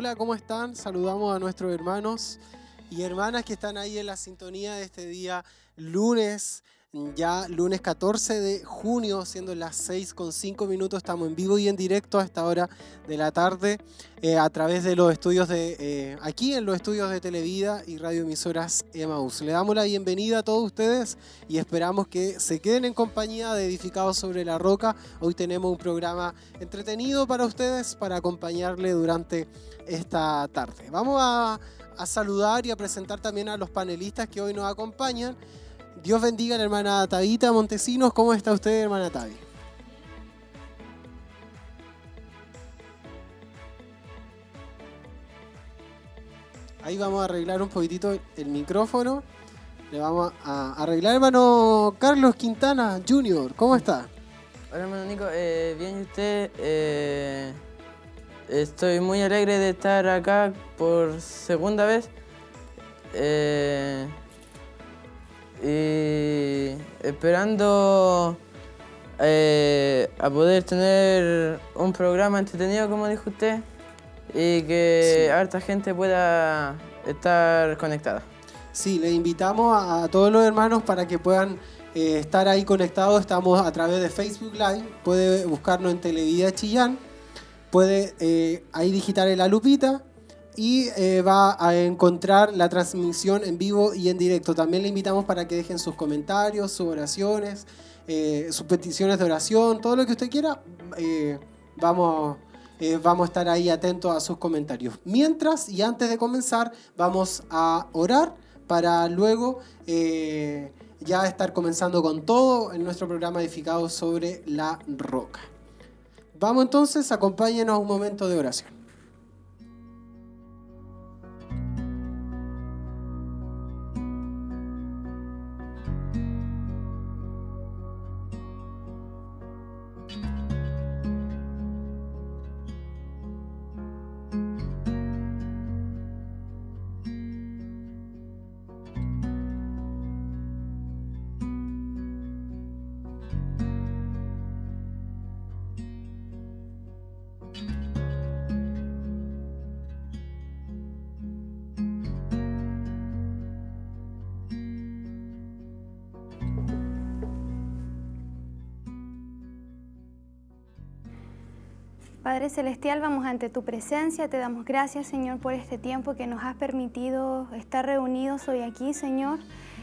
Hola, ¿cómo están? Saludamos a nuestros hermanos y hermanas que están ahí en la sintonía de este día lunes ya lunes 14 de junio, siendo las 6 con 5 minutos, estamos en vivo y en directo a esta hora de la tarde eh, a través de los estudios de, eh, aquí en los estudios de Televida y radioemisoras Emaús. Le damos la bienvenida a todos ustedes y esperamos que se queden en compañía de Edificados sobre la Roca. Hoy tenemos un programa entretenido para ustedes, para acompañarle durante esta tarde. Vamos a, a saludar y a presentar también a los panelistas que hoy nos acompañan. Dios bendiga a la hermana Tabita Montesinos. ¿Cómo está usted, hermana Tavi? Ahí vamos a arreglar un poquitito el micrófono. Le vamos a arreglar, hermano Carlos Quintana Jr. ¿Cómo está? Hola, hermano Nico. Eh, bien, ¿y usted? Eh, estoy muy alegre de estar acá por segunda vez. Eh, y esperando eh, a poder tener un programa entretenido, como dijo usted, y que harta gente pueda estar conectada. Sí, le invitamos a, todos los hermanos para que puedan eh, estar ahí conectados. Estamos a través de Facebook Live, puede buscarnos en Televida Chillán, puede eh, ahí digitar en la lupita y eh, va a encontrar la transmisión en vivo y en directo. También le invitamos para que dejen sus comentarios, sus oraciones, eh, sus peticiones de oración, todo lo que usted quiera. Eh, vamos, vamos a estar ahí atentos a sus comentarios. Mientras y antes de comenzar, vamos a orar para luego ya estar comenzando con todo en nuestro programa edificado sobre la roca. Vamos entonces, acompáñenos un momento de oración. Padre Celestial, vamos ante tu presencia, te damos gracias Señor por este tiempo que nos has permitido estar reunidos hoy aquí Señor.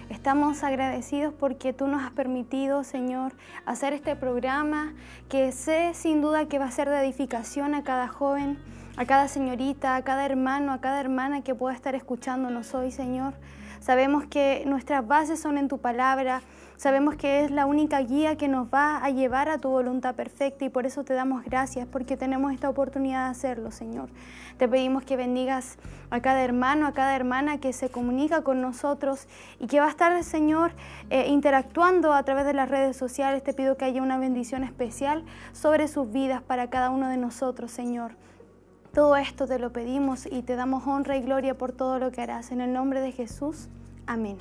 Estamos agradecidos porque tú nos has permitido, Señor, hacer este programa que sé sin duda que va a ser de edificación a cada joven, a cada señorita, a cada hermano, a cada hermana que pueda estar escuchándonos hoy, Señor. Sabemos que nuestras bases son en tu palabra, Sabemos que es la única guía que nos va a llevar a tu voluntad perfecta y por eso te damos gracias porque tenemos esta oportunidad de hacerlo, Señor. Te pedimos que bendigas a cada hermano, a cada hermana que se comunica con nosotros y que va a estar, Señor, eh, interactuando a través de las redes sociales. Te pido que haya una bendición especial sobre sus vidas para cada uno de nosotros, Señor. Todo esto te lo pedimos y te damos honra y gloria por todo lo que harás. En el nombre de Jesús. Amén.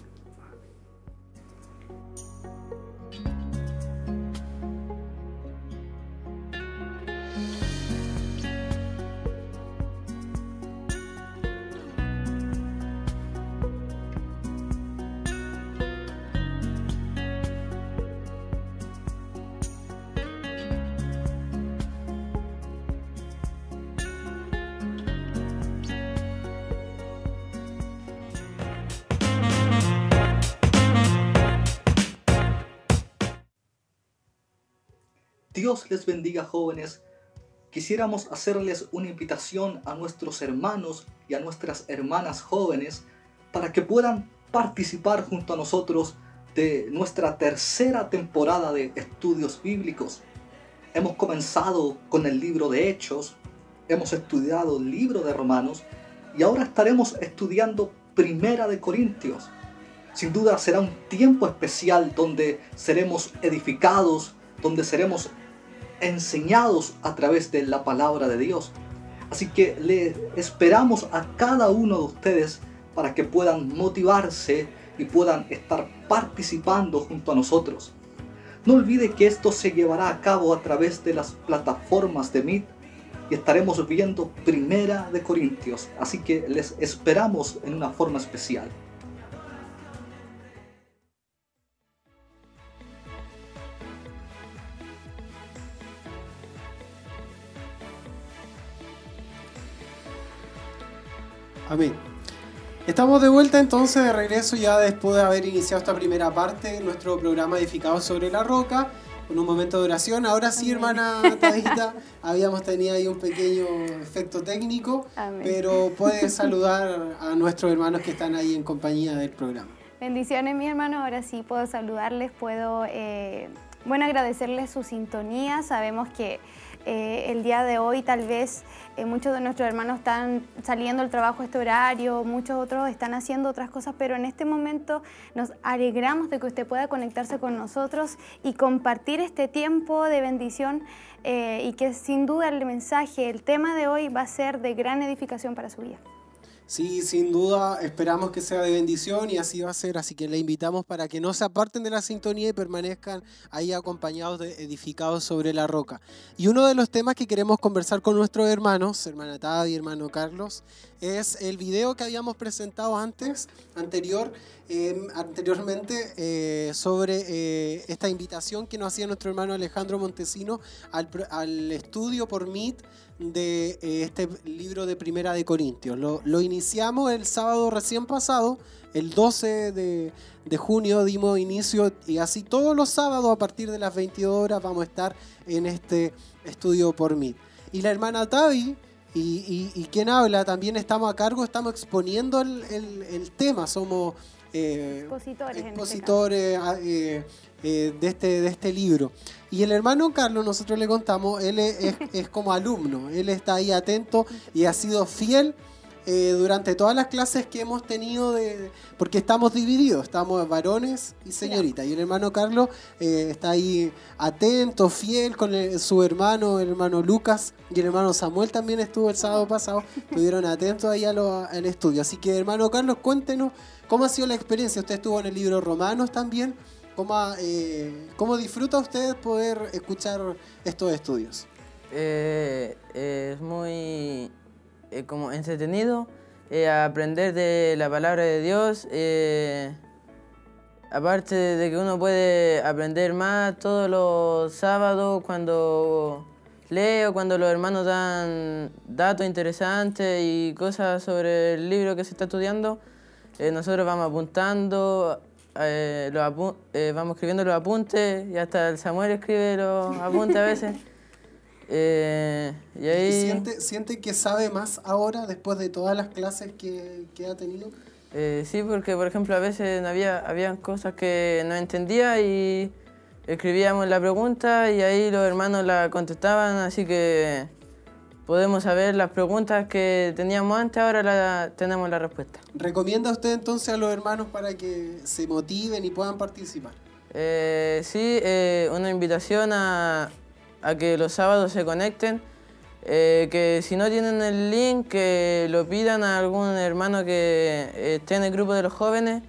Dios les bendiga jóvenes. Quisiéramos hacerles una invitación a nuestros hermanos y a nuestras hermanas jóvenes para que puedan participar junto a nosotros de nuestra tercera temporada de estudios bíblicos. Hemos comenzado con el libro de Hechos, hemos estudiado el libro de Romanos y ahora estaremos estudiando Primera de Corintios. Sin duda será un tiempo especial donde seremos edificados, donde seremos enseñados a través de la palabra de Dios. Así que le esperamos a cada uno de ustedes para que puedan motivarse y puedan estar participando junto a nosotros. No olvide que esto se llevará a cabo a través de las plataformas de Meet y estaremos viendo Primera de Corintios, así que les esperamos en una forma especial. Amén. Estamos de vuelta entonces de regreso ya después de haber iniciado esta primera parte, nuestro programa edificado sobre la roca, con un momento de oración. Ahora sí, hermana Tadita, habíamos tenido ahí un pequeño efecto técnico, pero puedes saludar a nuestros hermanos que están ahí en compañía del programa. Bendiciones, mi hermano. Ahora sí puedo saludarles, puedo, eh, bueno, agradecerles su sintonía. Sabemos que eh, el día de hoy tal vez eh, muchos de nuestros hermanos están saliendo al trabajo a este horario, muchos otros están haciendo otras cosas, pero en este momento nos alegramos de que usted pueda conectarse con nosotros y compartir este tiempo de bendición eh, y que sin duda el mensaje, el tema de hoy va a ser de gran edificación para su vida. Sí, sin duda esperamos que sea de bendición y así va a ser, así que le invitamos para que no se aparten de la sintonía y permanezcan ahí acompañados, de, edificados sobre la roca. Y uno de los temas que queremos conversar con nuestros hermanos, hermana Tad y hermano Carlos, es el video que habíamos presentado antes, anterior, em, anteriormente, eh, sobre eh, esta invitación que nos hacía nuestro hermano Alejandro Montesino al, al estudio por MIT de eh, este libro de Primera de Corintios. Lo, iniciamos el sábado recién pasado, el 12 de, junio dimos inicio y así todos los sábados a partir de las 22 horas vamos a estar en este estudio por mí. Y la hermana Tavi y, quien habla también estamos a cargo, estamos exponiendo el, tema, somos eh, expositores, este eh, de, este, de este libro. Y el hermano Carlos, nosotros le contamos, él es, como alumno, él está ahí atento y ha sido fiel eh, durante todas las clases que hemos tenido, de, porque estamos divididos, estamos varones y señoritas. Y el hermano Carlos eh, está ahí atento, fiel con su hermano, el hermano Lucas, y el hermano Samuel también estuvo el sábado pasado, estuvieron atentos ahí al estudio. Así que hermano Carlos, cuéntenos cómo ha sido la experiencia. Usted estuvo en el libro Romanos también. ¿Cómo, eh, ¿Cómo, disfruta usted poder escuchar estos estudios? Eh, es muy eh, como entretenido aprender de la palabra de Dios. aparte de que uno puede aprender más todos los sábados cuando leo, cuando los hermanos dan datos interesantes y cosas sobre el libro que se está estudiando, nosotros vamos apuntando, eh, eh, vamos escribiendo los apuntes y hasta el Samuel escribe los apuntes a veces. Eh, y ahí... ¿Siente, que sabe más ahora después de todas las clases que, que ha tenido? sí, porque por ejemplo a veces había habían cosas que no entendía y escribíamos la pregunta y ahí los hermanos la contestaban, así que podemos saber las preguntas que teníamos antes, ahora tenemos la respuesta. ¿Recomienda usted entonces a los hermanos para que se motiven y puedan participar? Eh, sí, eh, una invitación a, que los sábados se conecten, eh, que si no tienen el link, que lo pidan a algún hermano que esté en el grupo de los jóvenes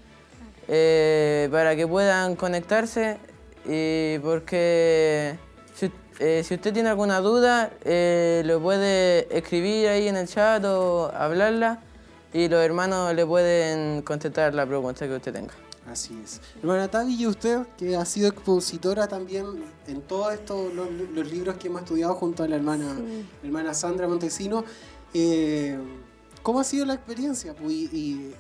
para que puedan conectarse y porque eh, si usted tiene alguna duda, eh, lo puede escribir ahí en el chat o hablarla y los hermanos le pueden contestar la pregunta que usted tenga. Así es. Hermana Tavi, y usted, que ha sido expositora también en todos estos los, libros que hemos estudiado junto a la hermana, hermana Sandra Montesino, eh, ¿cómo ha sido la experiencia? y,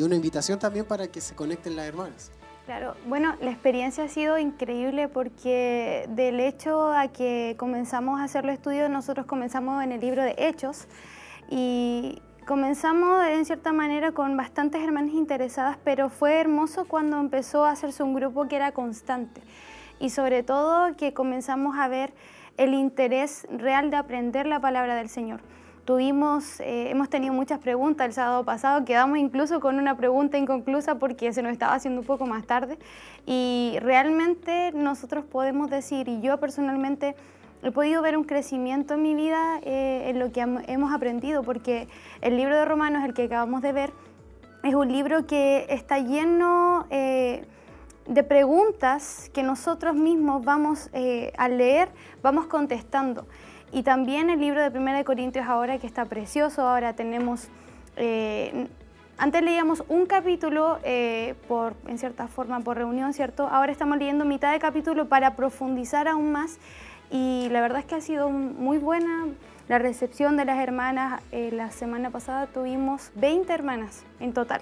una invitación también para que se conecten las hermanas. Claro, bueno, la experiencia ha sido increíble porque del hecho a que comenzamos a hacer los estudios, nosotros comenzamos en el libro de Hechos y comenzamos en cierta manera con bastantes hermanas interesadas, pero fue hermoso cuando empezó a hacerse un grupo que era constante y sobre todo que comenzamos a ver el interés real de aprender la palabra del Señor. Tuvimos, eh, hemos tenido muchas preguntas el sábado pasado, quedamos incluso con una pregunta inconclusa porque se nos estaba haciendo un poco más tarde y realmente nosotros podemos decir, y yo personalmente he podido ver un crecimiento en mi vida eh, en lo que hemos aprendido, porque el libro de Romanos, el que acabamos de ver, es un libro que está lleno eh, de preguntas que nosotros mismos vamos a leer, vamos contestando. Y también el libro de 1 de Corintios ahora que está precioso, ahora tenemos... Eh, antes leíamos un capítulo eh, por, en cierta forma por reunión, ¿cierto? Ahora estamos leyendo mitad de capítulo para profundizar aún más y la verdad es que ha sido muy buena la recepción de las hermanas. Eh, la semana pasada tuvimos 20 hermanas en total.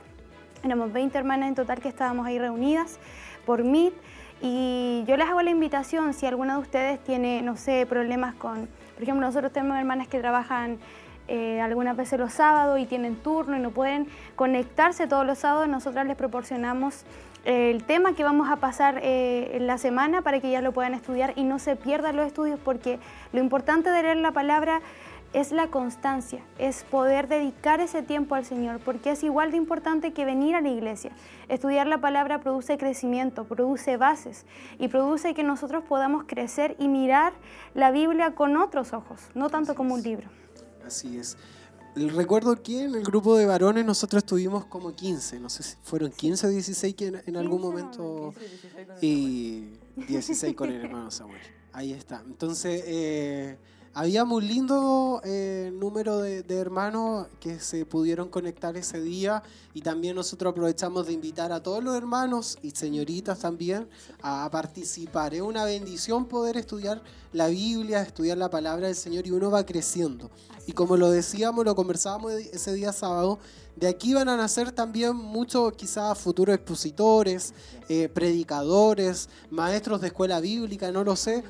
Éramos 20 hermanas en total que estábamos ahí reunidas por Meet y yo les hago la invitación si alguna de ustedes tiene, no sé, problemas con, por ejemplo, nosotros tenemos hermanas que trabajan eh, algunas veces los sábados y tienen turno y no pueden conectarse todos los sábados, nosotras les proporcionamos eh, el tema que vamos a pasar eh, en la semana para que ellas lo puedan estudiar y no se pierdan los estudios porque lo importante de leer la palabra es la constancia, es poder dedicar ese tiempo al Señor, porque es igual de importante que venir a la iglesia. Estudiar la palabra produce crecimiento, produce bases y produce que nosotros podamos crecer y mirar la Biblia con otros ojos, no tanto como un libro. Así es. Recuerdo que en el grupo de varones nosotros estuvimos como 15, no sé si fueron 15 o 16 que en, algún momento... Y 16 con el hermano Samuel. Ahí está. Entonces, eh, había un lindo eh, número de, hermanos que se pudieron conectar ese día y también nosotros aprovechamos de invitar a todos los hermanos y señoritas también a participar. Es una bendición poder estudiar la Biblia, estudiar la palabra del Señor y uno va creciendo. Y como lo decíamos, lo conversábamos ese día sábado, de aquí van a nacer también muchos quizás futuros expositores, eh, predicadores, maestros de escuela bíblica, no lo sé,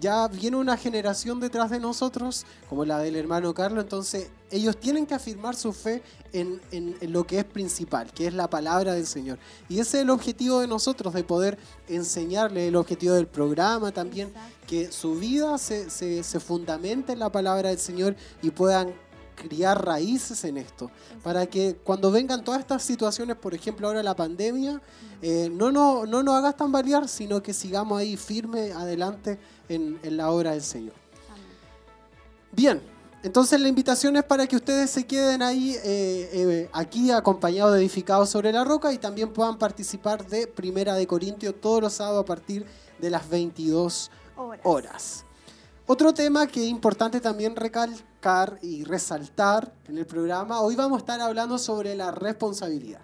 ya viene una generación detrás de nosotros, como la del hermano Carlos, entonces ellos tienen que afirmar su fe en, lo que es principal, que es la palabra del Señor. Y ese es el objetivo de nosotros, de poder enseñarles, el objetivo del programa también, que su vida se, se, se fundamente en la palabra del Señor y puedan criar raíces en esto, para que cuando vengan todas estas situaciones, por ejemplo ahora la pandemia, eh, no, no, no nos hagas tambalear, sino que sigamos ahí firme adelante en, la obra del Señor. Bien, entonces la invitación es para que ustedes se queden ahí, eh, eh, aquí acompañados de Edificados sobre la Roca y también puedan participar de Primera de Corintios todos los sábados a partir de las 22 horas. Otro tema que es importante también recalcar y resaltar en el programa, hoy vamos a estar hablando sobre la responsabilidad.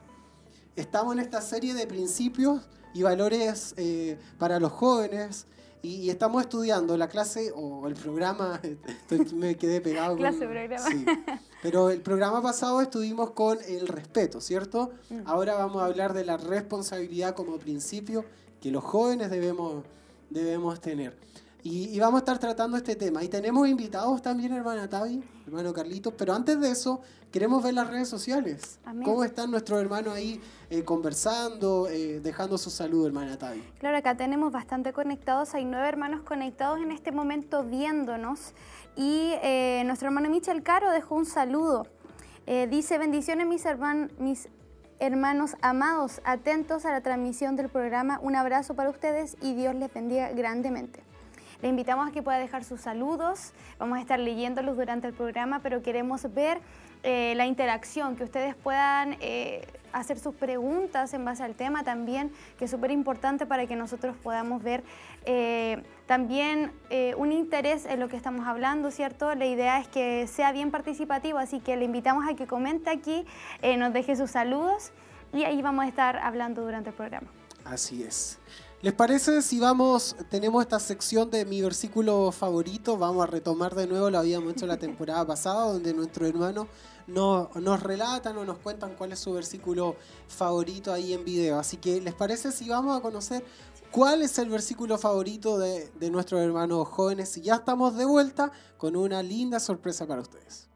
Estamos en esta serie de principios y valores eh, para los jóvenes y, estamos estudiando la clase o el programa, me quedé pegado. clase, programa. Sí. Pero el programa pasado estuvimos con el respeto, ¿cierto? Mm. Ahora vamos a hablar de la responsabilidad como principio que los jóvenes debemos, debemos tener. Y, vamos a estar tratando este tema. Y tenemos invitados también, hermana Tavi, hermano Carlitos. Pero antes de eso, queremos ver las redes sociales. ¿Cómo están nuestros hermanos ahí eh, conversando, eh, dejando su saludo, hermana Tavi? Claro, acá tenemos bastante conectados. Hay nueve hermanos conectados en este momento viéndonos. Y eh, nuestro hermano Michel Caro dejó un saludo. dice, bendiciones mis, hermanos mis hermanos amados, atentos a la transmisión del programa. Un abrazo para ustedes y Dios les bendiga grandemente. Le invitamos a que pueda dejar sus saludos, vamos a estar leyéndolos durante el programa, pero queremos ver eh, la interacción, que ustedes puedan eh, hacer sus preguntas en base al tema también, que es súper importante para que nosotros podamos ver eh, también un interés en lo que estamos hablando, ¿cierto? La idea es que sea bien participativo, así que le invitamos a que comente aquí, nos deje sus saludos y ahí vamos a estar hablando durante el programa. Así es. ¿Les parece si vamos, tenemos esta sección de mi versículo favorito? Vamos a retomar de nuevo, lo habíamos hecho la temporada pasada, donde nuestros hermanos nos, nos relatan o nos cuentan cuál es su versículo favorito ahí en video. Así que, ¿les parece si vamos a conocer cuál es el versículo favorito de, de nuestros hermanos jóvenes? Y ya estamos de vuelta con una linda sorpresa para ustedes.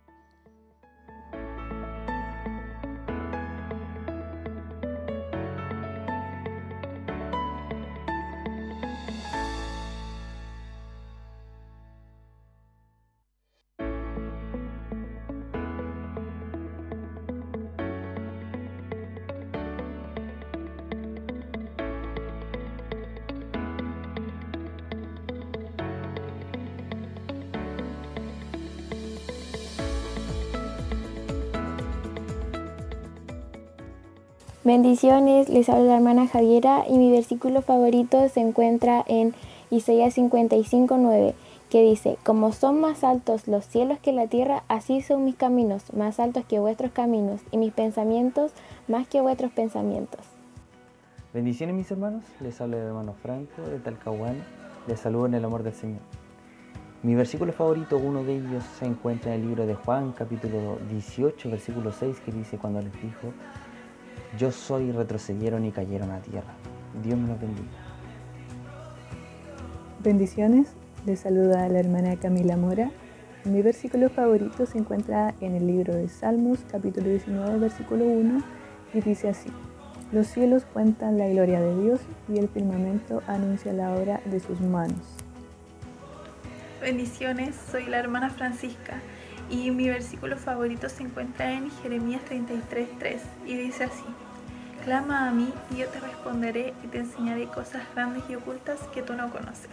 Bendiciones, les habla la hermana Javiera y mi versículo favorito se encuentra en Isaías 55:9, que dice, como son más altos los cielos que la tierra, así son mis caminos, más altos que vuestros caminos, y mis pensamientos más que vuestros pensamientos. Bendiciones mis hermanos, les habla el hermano Franco de Talcahuano, les saludo en el amor del Señor. Mi versículo favorito, uno de ellos, se encuentra en el libro de Juan, capítulo 18, versículo 6, que dice cuando les dijo, yo soy, retrocedieron y cayeron a tierra. Dios me los bendiga. Bendiciones, les saluda la hermana Camila Mora. Mi versículo favorito se encuentra en el libro de Salmos, capítulo 19, versículo 1, y dice así. Los cielos cuentan la gloria de Dios y el firmamento anuncia la obra de sus manos. Bendiciones, soy la hermana Francisca y mi versículo favorito se encuentra en Jeremías 33:3 y dice así: Clama a mí y yo te responderé y te enseñaré cosas grandes y ocultas que tú no conoces.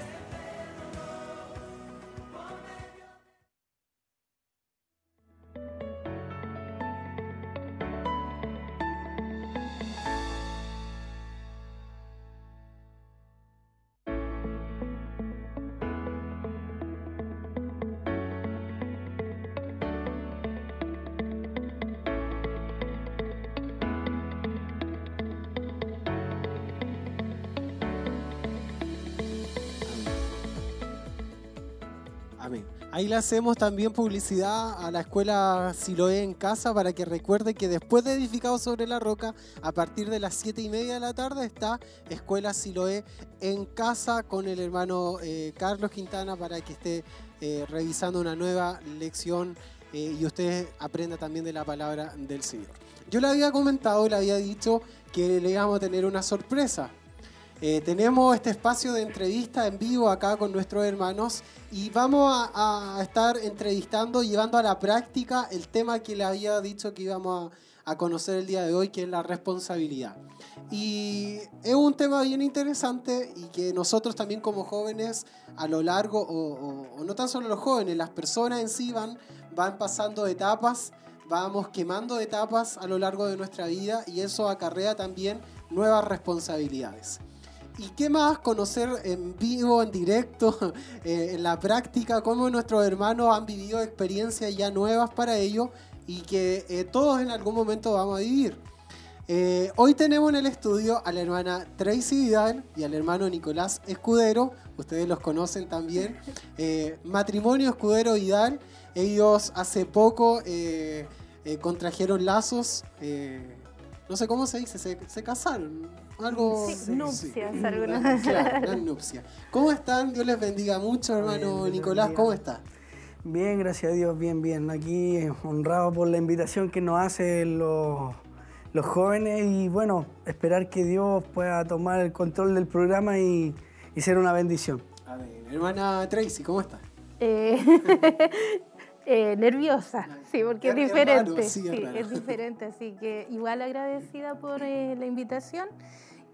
Ahí le hacemos también publicidad a la escuela Siloé en casa para que recuerde que después de Edificado sobre la Roca, a partir de las 7 y media de la tarde está Escuela Siloé en casa con el hermano eh, Carlos Quintana para que esté eh, revisando una nueva lección eh, y usted aprenda también de la palabra del Señor. Yo le había comentado, le había dicho que le íbamos a tener una sorpresa. Eh, tenemos este espacio de entrevista en vivo acá con nuestros hermanos y vamos a, a estar entrevistando, llevando a la práctica el tema que le había dicho que íbamos a, a conocer el día de hoy, que es la responsabilidad. Y es un tema bien interesante y que nosotros también como jóvenes a lo largo, o, o- o no tan solo los jóvenes, las personas en sí van, van pasando etapas, vamos quemando etapas a lo largo de nuestra vida y eso acarrea también nuevas responsabilidades. ¿Y qué más conocer en vivo, en directo, eh, en la práctica, cómo nuestros hermanos han vivido experiencias ya nuevas para ellos y que eh, todos en algún momento vamos a vivir? Eh, hoy tenemos en el estudio a la hermana Tracy Vidal y al hermano Nicolás Escudero, ustedes los conocen también, matrimonio Escudero Vidal, ellos hace poco contrajeron lazos, no sé cómo se dice, se casaron, algo... Sí, nupcias, sí. algunas. Claro, una nupcia. ¿Cómo están? Dios les bendiga mucho, hermano Nicolás, bendiga. ¿cómo está? Bien, gracias a Dios, bien, bien. Aquí eh, honrado por la invitación que nos hacen los, los jóvenes y bueno, esperar que Dios pueda tomar el control del programa y, y ser una bendición. A ver, hermana Tracy, ¿cómo está? Eh, eh, nerviosa, sí, porque es diferente, raro, sí, sí, es diferente, así que igual agradecida por eh, la invitación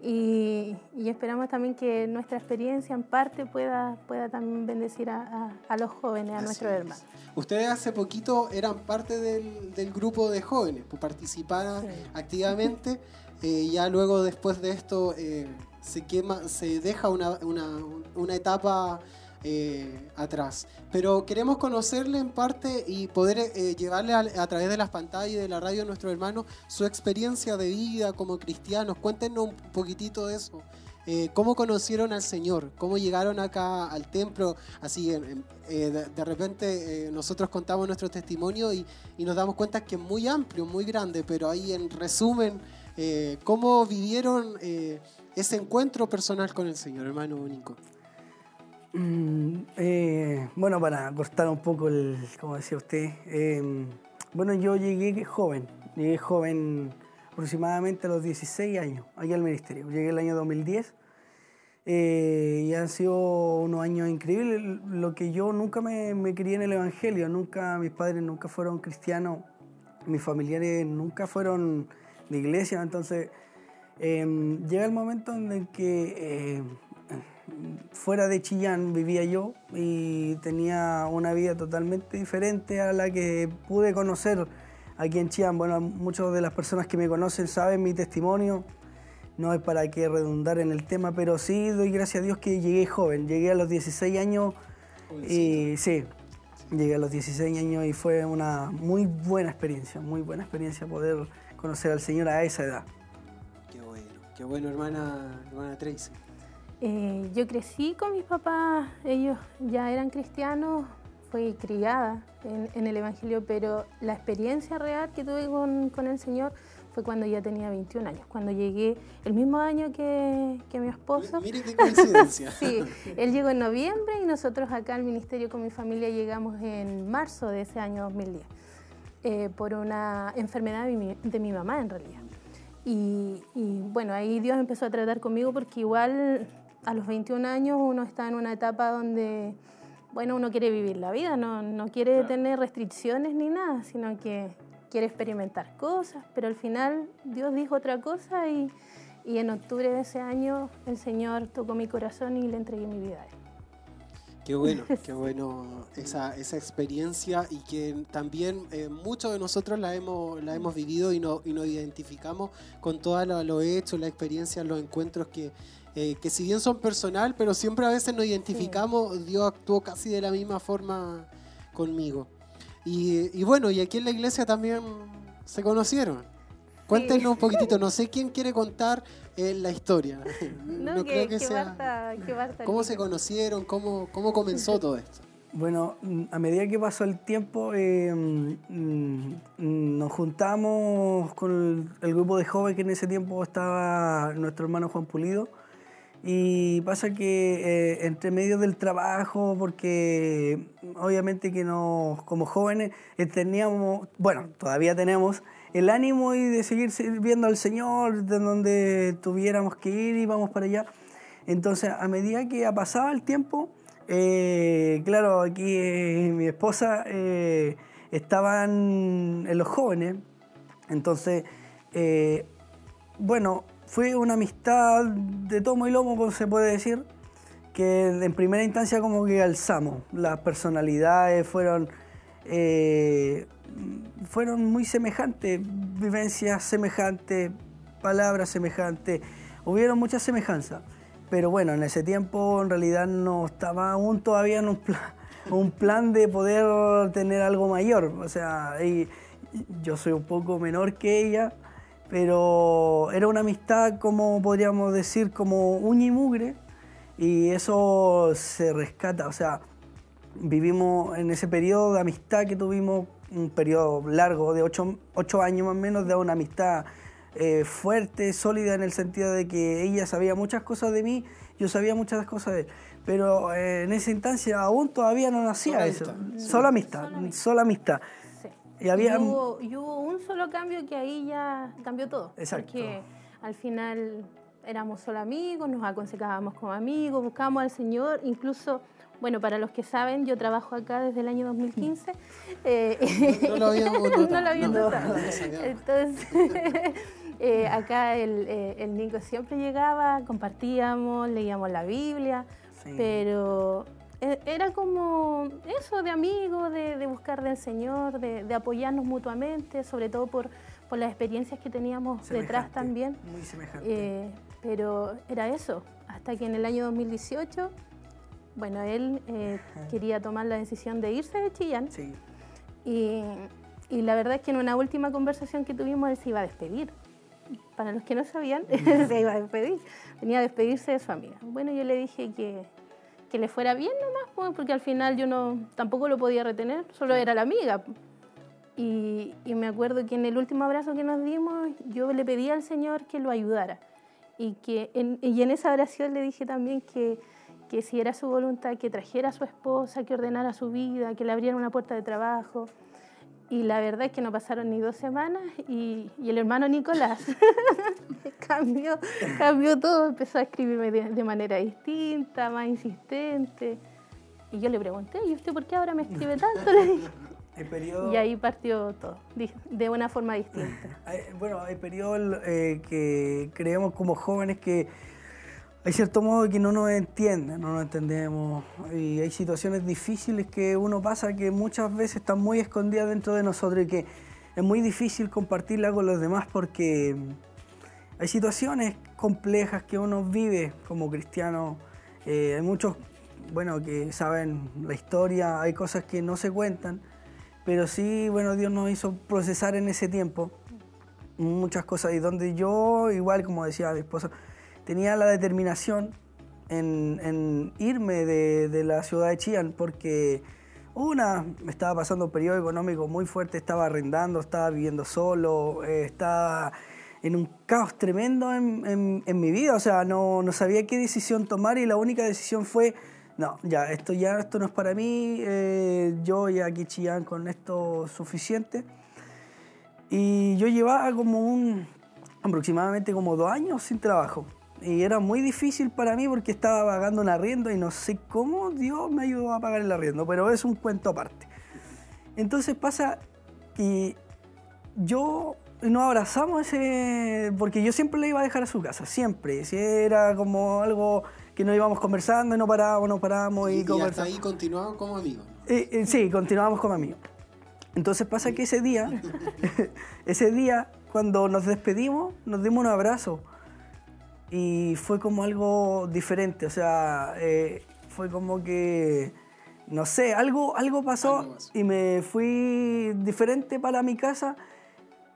y, y esperamos también que nuestra experiencia en parte pueda, pueda también bendecir a, a- a los jóvenes, a Así nuestros es. hermanos. Ustedes hace poquito eran parte del, del grupo de jóvenes, pues participaron Sí. activamente. eh, ya luego, después de esto, eh, se quema, se deja una, una- una etapa eh, atrás. Pero queremos conocerle en parte y poder eh, llevarle a, a través de las pantallas y de la radio a nuestros hermanos su experiencia de vida como cristianos. Cuéntenos un poquitito de eso. Eh, ¿Cómo conocieron al Señor? ¿Cómo llegaron acá al templo? Así, eh, de, de repente eh, nosotros contamos nuestro testimonio y, y nos damos cuenta que es muy amplio, muy grande, pero ahí en resumen, eh, ¿cómo vivieron ese encuentro personal con el Señor, hermano Nico? Mm, eh, bueno, para cortar un poco el, como decía usted, eh, bueno, yo llegué joven, llegué joven aproximadamente a los 16 años, aquí al ministerio. Llegué el año 2010 eh, y han sido unos años increíbles. Lo que yo nunca me, me crié en el Evangelio, nunca, mis padres nunca fueron cristianos, mis familiares nunca fueron de iglesia, entonces eh, llega el momento en el que eh, fuera de Chillán vivía yo y tenía una vida totalmente diferente a la que pude conocer aquí en Chillán. Bueno, muchas de las personas que me conocen saben mi testimonio, no es para que redundar en el tema, pero sí doy gracias a Dios que llegué joven, llegué a los 16 años Y sí, llegué a los 16 años y fue una muy buena experiencia, muy buena experiencia poder conocer al Señor a esa edad. Qué bueno, qué bueno, hermana, hermana Tracy. Eh, yo crecí con mis papás, ellos ya eran cristianos, fui criada en, en el Evangelio, pero la experiencia real que tuve con, con, el Señor fue cuando ya tenía 21 años, cuando llegué el mismo año que, que mi esposo. Mire qué coincidencia. sí, él llegó en noviembre y nosotros acá al ministerio con mi familia llegamos en marzo de ese año 2010, eh, por una enfermedad de mi, de mi mamá en realidad. Y, y, bueno, ahí Dios empezó a tratar conmigo porque igual a los 21 años uno está en una etapa donde, bueno, uno quiere vivir la vida, no, no quiere claro. tener restricciones ni nada, sino que quiere experimentar cosas, pero al final Dios dijo otra cosa y, y en octubre de ese año el Señor tocó mi corazón y le entregué mi vida a Él. Qué bueno, qué bueno esa, esa experiencia y que también eh, muchos de nosotros la hemos, la hemos vivido y, no, y nos identificamos con todo lo, lo hecho, la experiencia, los encuentros que, eh, que si bien son personal, pero siempre a veces nos identificamos, sí. Dios actuó casi de la misma forma conmigo. Y, y, bueno, y aquí en la iglesia también se conocieron. Cuéntenos sí. un poquitito, no sé quién quiere contar eh, la historia. No, no que, creo que, que sea. Barta, que barta ¿Cómo se conocieron? ¿Cómo, ¿Cómo comenzó todo esto? Bueno, a medida que pasó el tiempo, eh, mm, nos juntamos con el, el, grupo de jóvenes que en ese tiempo estaba nuestro hermano Juan Pulido. Y pasa que eh, entre medio del trabajo, porque obviamente que nos, como jóvenes eh, teníamos, bueno, todavía tenemos el ánimo y de seguir sirviendo al Señor, de donde tuviéramos que ir, íbamos para allá. Entonces, a medida que pasaba el tiempo, eh, claro, aquí mi esposa estaban en los jóvenes, entonces, bueno, fue una amistad de tomo y lomo, como se puede decir, que en primera instancia como que alzamos. Las personalidades fueron, eh, fueron muy semejantes, vivencias semejantes, palabras semejantes, hubieron muchas semejanzas. Pero bueno, en ese tiempo en realidad no estaba aún todavía en un plan, un plan de poder tener algo mayor. O sea, yo soy un poco menor que ella, pero era una amistad, como podríamos decir, como uña y mugre, y eso se rescata, o sea, vivimos en ese periodo de amistad que tuvimos, un periodo largo de ocho, ocho años más o menos, de una amistad eh, fuerte, sólida, en el sentido de que ella sabía muchas cosas de mí, yo sabía muchas cosas de él, pero eh, en esa instancia aún todavía no nacía Solo eso, amistad. solo amistad, solo amistad. Y había... Y hubo, y hubo un solo cambio que ahí ya cambió todo. Exacto. Porque al final éramos solo amigos, nos aconsejábamos como amigos, buscábamos al Señor, incluso, bueno, para los que saben, yo trabajo acá desde el año 2015. Eh, No, no lo notado. no lo había No. Entonces, eh, acá el, eh, el Nico siempre llegaba, compartíamos, leíamos la Biblia, Sí. pero era como eso de amigos, de, de buscar del Señor, de, de apoyarnos mutuamente, sobre todo por, por las experiencias que teníamos detrás Semejante, también. Muy semejante. Eh, pero era eso, hasta que en el año 2018, bueno, él eh, quería tomar la decisión de irse de Chillán sí. y, y la verdad es que en una última conversación que tuvimos él se iba a despedir. Para los que no sabían, se iba a despedir, venía a despedirse de su amiga. Bueno, yo le dije que, que le fuera bien nomás, porque al final yo no, tampoco lo podía retener, solo era la amiga. Y, y me acuerdo que en el último abrazo que nos dimos, yo le pedí al Señor que lo ayudara. Y, que en, y en esa oración le dije también que, que si era su voluntad, que trajera a su esposa, que ordenara su vida, que le abriera una puerta de trabajo. Y la verdad es que no pasaron ni dos semanas y, y el hermano Nicolás cambió, cambió todo, empezó a escribirme de, de manera distinta, más insistente. Y yo le pregunté, ¿y usted por qué ahora me escribe tanto? Le dije. El periodo... Y ahí partió todo, de una forma distinta. Bueno, hay periodos eh, que creemos como jóvenes que hay cierto modo que no nos entienden, no nos entendemos. Y hay situaciones difíciles que uno pasa que muchas veces están muy escondidas dentro de nosotros y que es muy difícil compartirla con los demás porque hay situaciones complejas que uno vive como cristiano. Eh, hay muchos bueno, que saben la historia, hay cosas que no se cuentan, pero sí, bueno, Dios nos hizo procesar en ese tiempo muchas cosas y donde yo, igual como decía mi esposa, tenía la determinación en, en irme de, de la ciudad de Chillán porque una, me estaba pasando un periodo económico muy fuerte, estaba arrendando, estaba viviendo solo, eh, estaba en un caos tremendo en, en- en mi vida, o sea, no, no sabía qué decisión tomar y la única decisión fue, no, ya, esto ya esto no es para mí, eh, yo ya aquí Chillán con esto suficiente. Y yo llevaba como un, aproximadamente como dos años sin trabajo. Y era muy difícil para mí porque estaba pagando un arriendo y no sé cómo Dios me ayudó a pagar el arriendo, pero es un cuento aparte. Entonces pasa que yo nos abrazamos ese, porque yo siempre le iba a dejar a su casa, siempre. Si era como algo que nos íbamos conversando y no parábamos, no parábamos y, Y, y hasta ahí continuaban como amigos. Eh, eh, sí, continuábamos como amigos. Entonces pasa que ese día, ese día, cuando nos despedimos, nos dimos un abrazo. Y fue como algo diferente, o sea, eh, fue como que, no sé, algo, algo pasó Algo y me fui diferente para mi casa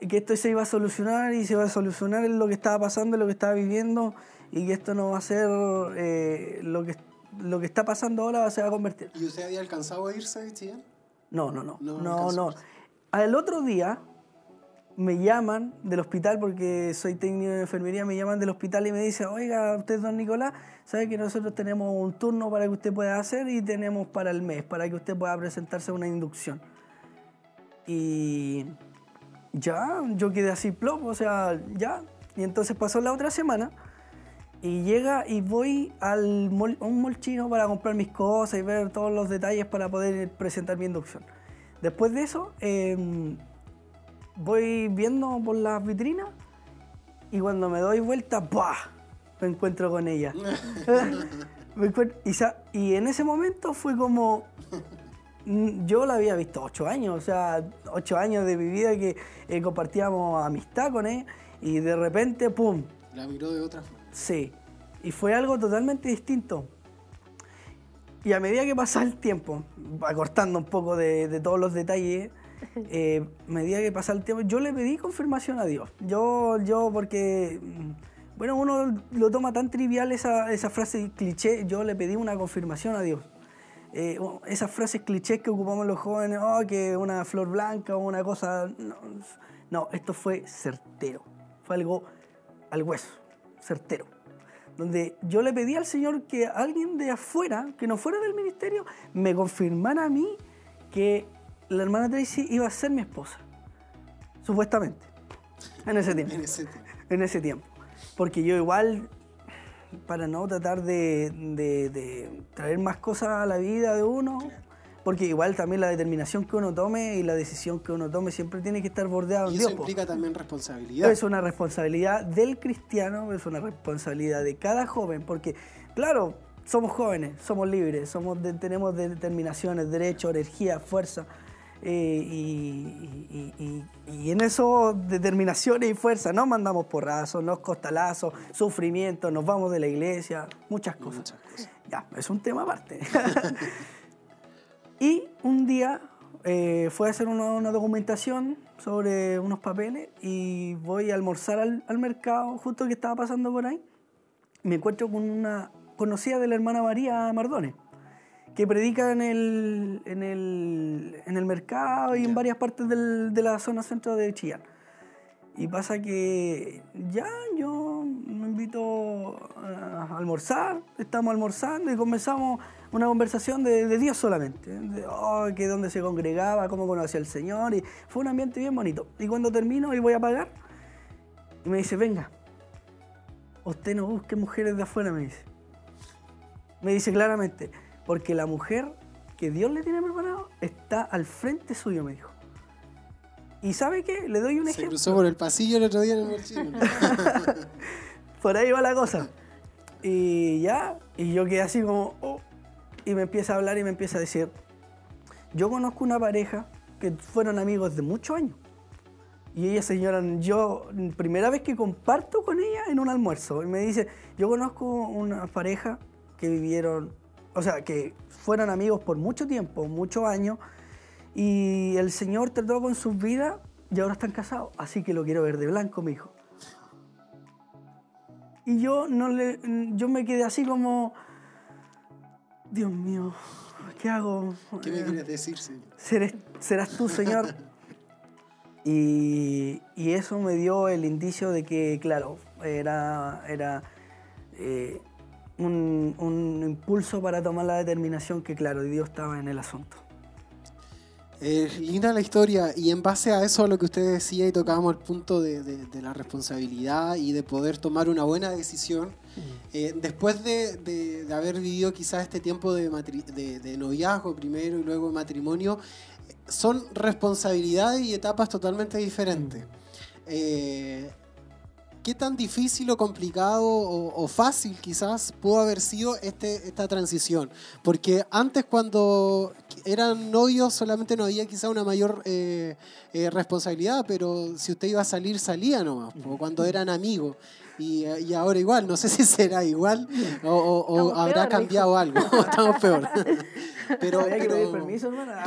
y que esto se iba a solucionar y se iba a solucionar lo que estaba pasando, lo que estaba viviendo y que esto no va a ser eh, lo, que, lo que está pasando ahora, se va a convertir. ¿Y usted había alcanzado a irse Chillán? No, no, no. No, No, no. Al otro día me llaman del hospital porque soy técnico de enfermería, me llaman del hospital y me dicen, oiga, usted don Nicolás, sabe que nosotros tenemos un turno para que usted pueda hacer y tenemos para el mes, para que usted pueda presentarse una inducción. Y ya, yo quedé así plop, o sea, ya. Y entonces pasó la otra semana y llega y voy al un mall para comprar mis cosas y ver todos los detalles para poder presentar mi inducción. Después de eso, eh, voy viendo por las vitrinas y cuando me doy vuelta, ¡buah! me encuentro con ella. Me encuentro- y, y en ese momento fue como, mm, yo la había visto ocho años, o sea, ocho años de mi vida que eh, compartíamos amistad con ella y de repente, ¡pum! La miró de otra forma. Sí, y fue algo totalmente distinto. Y a medida que pasaba el tiempo, acortando un poco de, de todos los detalles, eh, medida que pasaba el tiempo, yo le pedí confirmación a Dios. Yo, yo porque, mm, bueno, uno lo toma tan trivial esa, esa frase cliché, yo le pedí una confirmación a Dios. Eh, esas frases clichés que ocupamos los jóvenes, oh, que una flor blanca o una cosa... No, no, esto fue certero. Fue algo al hueso, certero. Donde yo le pedí al Señor que alguien de afuera, que no fuera del ministerio, me confirmara a mí que la hermana Tracy iba a ser mi esposa. Supuestamente. En ese tiempo. En ese tiempo. En ese tiempo. Porque yo igual, para no tratar de, de- de traer más cosas a la vida de uno, porque igual también la determinación que uno tome y la decisión que uno tome siempre tiene que estar bordeado en eso Dios. po. implica también responsabilidad. Es una responsabilidad del cristiano, es una responsabilidad de cada joven, porque, claro, somos jóvenes, somos libres, somos de- tenemos determinaciones, derechos, energía, fuerza. Eh, y, y- y- y en eso, determinaciones y fuerza, nos mandamos porrazos, nos costalazos, sufrimiento, nos vamos de la iglesia, muchas cosas. Muchas cosas. Ya, es un tema aparte. y un día eh, fue a hacer una, una documentación sobre unos papeles y voy a almorzar al, al mercado, justo que estaba pasando por ahí. Me encuentro con una conocida de la hermana María Mardones, que predica en el, en el, en el mercado y en varias partes del- de la zona centro de Chillán. Y pasa que ya yo me invito a almorzar, estamos almorzando y comenzamos una conversación de, de Dios solamente, de oh, que dónde se congregaba, cómo conocía al Señor, y fue un ambiente bien bonito. Y cuando termino y voy a pagar, y me dice, venga, usted no busque mujeres de afuera, me dice. Me dice claramente, porque la mujer que Dios le tiene preparado está al frente suyo, me dijo. ¿Y sabe qué? Le doy un Se ejemplo. cruzó por el pasillo el otro día en el chino. Por ahí va la cosa. Y ya, y yo quedé así como, oh, y me empieza a hablar y me empieza a decir, yo conozco una pareja que fueron amigos de muchos años. Y ella señora, yo, primera vez que comparto con ella en un almuerzo, y me dice, yo conozco una pareja que vivieron o sea, que fueron amigos por mucho tiempo, muchos años, y el Señor trató con sus vidas y ahora están casados, así que lo quiero ver de blanco, mi hijo. Y yo no le, yo me quedé así como, Dios mío, ¿qué hago? ¿Qué me quieres decir, Señor? ¿Serás, serás tú, Señor? y, y eso me dio el indicio de que, claro, era, era eh, un, un impulso para tomar la determinación que, claro, Dios estaba en el asunto. Eh, linda la historia y en base a eso, a lo que usted decía y tocábamos el punto de, de- de la responsabilidad y de poder tomar una buena decisión, eh, después de, de- haber vivido quizás este tiempo de, de- noviazgo primero y luego matrimonio, son responsabilidades y etapas totalmente diferentes. Eh, ¿Qué tan difícil o complicado o, fácil quizás pudo haber sido este, esta transición? Porque antes cuando eran novios solamente no había quizás una mayor eh, eh, responsabilidad, pero si usted iba a salir, salía nomás, o cuando eran amigos. Y, y ahora igual, no sé si será igual o, o- habrá peor, cambiado algo, estamos peor. pero, Había que pedir permiso, hermana.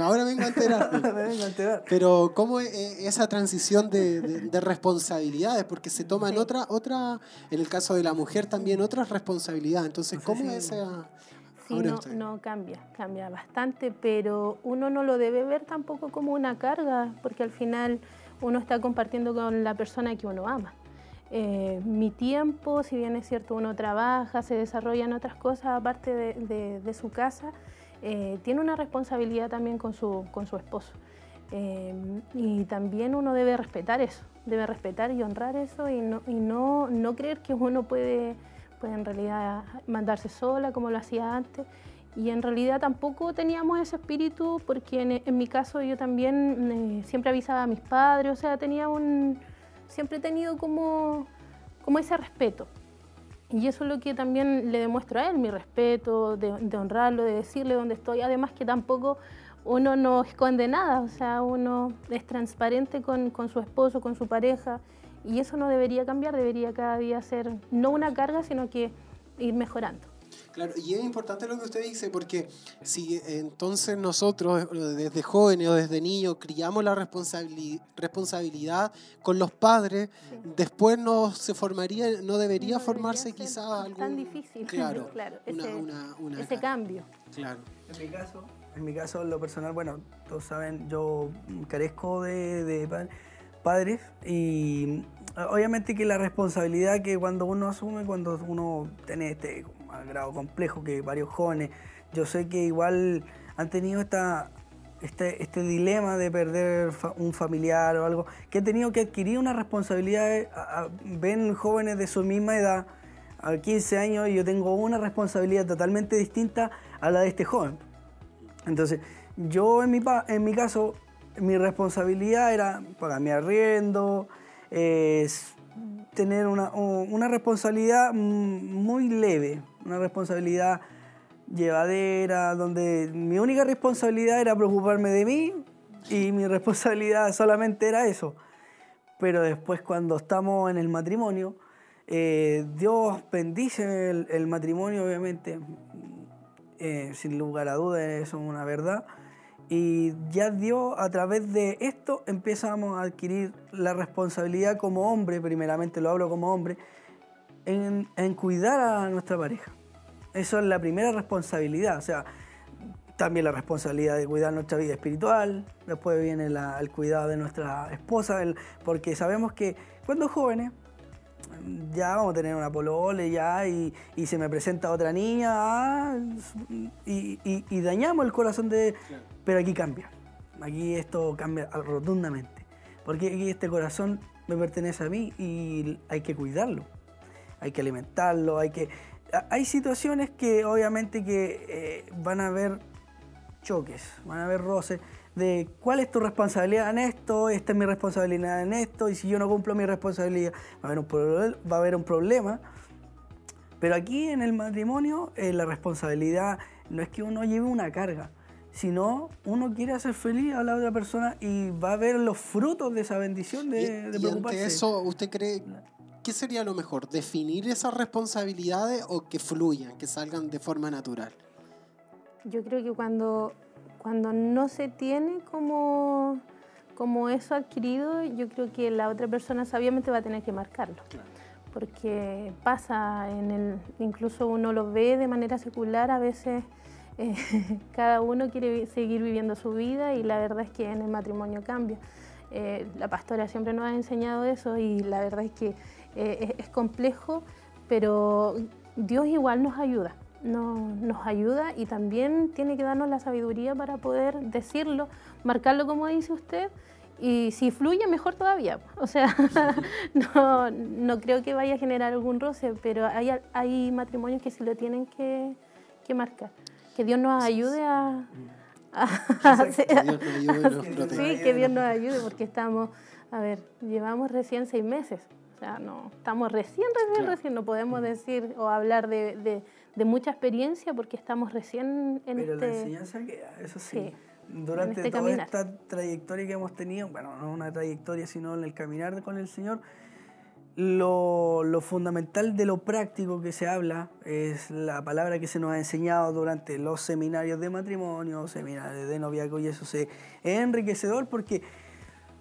ahora vengo a enterar. Me vengo a enterar. Pero ¿cómo es eh, esa transición de, de- de responsabilidades? Porque se toman otra, otra, en el caso de la mujer también otras responsabilidades. Entonces, ¿cómo es esa... Sí, no, no cambia, cambia bastante, pero uno no lo debe ver tampoco como una carga, porque al final uno está compartiendo con la persona que uno ama. Eh, mi tiempo, si bien es cierto, uno trabaja, se desarrollan otras cosas aparte de, de- de su casa, eh, tiene una responsabilidad también con su, con su esposo. Eh, y también uno debe respetar eso, debe respetar y honrar eso y no, y no, no creer que uno puede, puede en realidad mandarse sola como lo hacía antes. Y en realidad tampoco teníamos ese espíritu porque en, en mi caso yo también eh, siempre avisaba a mis padres, o sea, tenía un, siempre he tenido como, como ese respeto. Y eso es lo que también le demuestro a él, mi respeto, de, honrarlo, de decirle dónde estoy. Además que tampoco uno no esconde nada, o sea, uno es transparente con, con su esposo, con su pareja. Y eso no debería cambiar, debería cada día ser no una carga, sino que ir mejorando. Claro, y es importante lo que usted dice, porque si entonces nosotros eh, desde jóvenes o desde niños criamos la responsabili- responsabilidad con los padres, después no se formaría, no debería No formarse debería quizás algún... tan difícil. Claro, Claro, una- ese- una- una ese ca- cambio. Claro. En mi caso, en mi caso, en lo personal, bueno, todos saben, yo carezco de, de pa- padres y obviamente que la responsabilidad que cuando uno asume, cuando uno tiene este grado complejo que varios jóvenes, yo sé que igual han tenido esta, este, este dilema de perder un familiar o algo, que han tenido que adquirir una responsabilidad, a- a- ven jóvenes de su misma edad, a 15 años, y yo tengo una responsabilidad totalmente distinta a la de este joven. Entonces, yo en mi, en mi caso, mi responsabilidad era pagar mi arriendo, eh, tener una, una responsabilidad mm, muy leve, una responsabilidad llevadera, donde mi única responsabilidad era preocuparme de mí y mi responsabilidad solamente era eso. Pero después cuando estamos en el matrimonio, eh, Dios bendice el, matrimonio, obviamente, eh, sin lugar a dudas, eso es una verdad. Y ya Dios, a través de esto, empezamos a adquirir la responsabilidad como hombre, primeramente lo hablo como hombre, en, cuidar a nuestra pareja. Eso es la primera responsabilidad. O sea, también la responsabilidad de cuidar nuestra vida espiritual, después viene el cuidado de nuestra esposa, porque sabemos que cuando jóvenes ya vamos a tener una polole ya y, se me presenta otra niña ah, y, dañamos el corazón de... Pero aquí cambia, aquí esto cambia rotundamente, porque este corazón me pertenece a mí y hay que cuidarlo, hay que alimentarlo, hay que... Hay situaciones que obviamente que eh, van a haber choques, van a haber roces de cuál es tu responsabilidad en esto, esta es mi responsabilidad en esto, y si yo no cumplo mi responsabilidad va a haber un, va a haber un problema. Pero aquí en el matrimonio eh, la responsabilidad no es que uno lleve una carga, sino uno quiere hacer feliz a la otra persona y va a ver los frutos de esa bendición Y, de, de y preocuparse. ante eso, ¿usted cree ¿qué sería lo mejor? ¿Definir esas responsabilidades o que fluyan, que salgan de forma natural? Yo creo que cuando, cuando no se tiene como, como eso adquirido, yo creo que la otra persona sabiamente va a tener que marcarlo. Porque pasa, en el, incluso uno lo ve de manera secular, a veces eh, cada uno quiere seguir viviendo su vida y la verdad es que en el matrimonio cambia. Eh, la pastora siempre nos ha enseñado eso y la verdad es que eh, es, complejo, pero Dios igual nos ayuda, nos ayuda y también tiene que darnos la sabiduría para poder decirlo, marcarlo como dice usted. Y si fluye, mejor todavía. O sea, no, no, creo que vaya a generar algún roce, pero hay, hay matrimonios que sí lo tienen que, que marcar. Que Dios nos ayude a, sí, que Dios nos ayude porque estamos, a ver, llevamos recién seis meses. O sea, no, estamos recién, recién, recién. No podemos decir o hablar de, de, mucha experiencia porque estamos recién en Pero este... la enseñanza que, eso sí, durante este toda esta trayectoria que hemos tenido, bueno, no una trayectoria, sino en el caminar con el Señor, lo, lo, fundamental de lo práctico que se habla es la palabra que se nos ha enseñado durante los seminarios de matrimonio, seminarios de noviazgo y eso se, es enriquecedor porque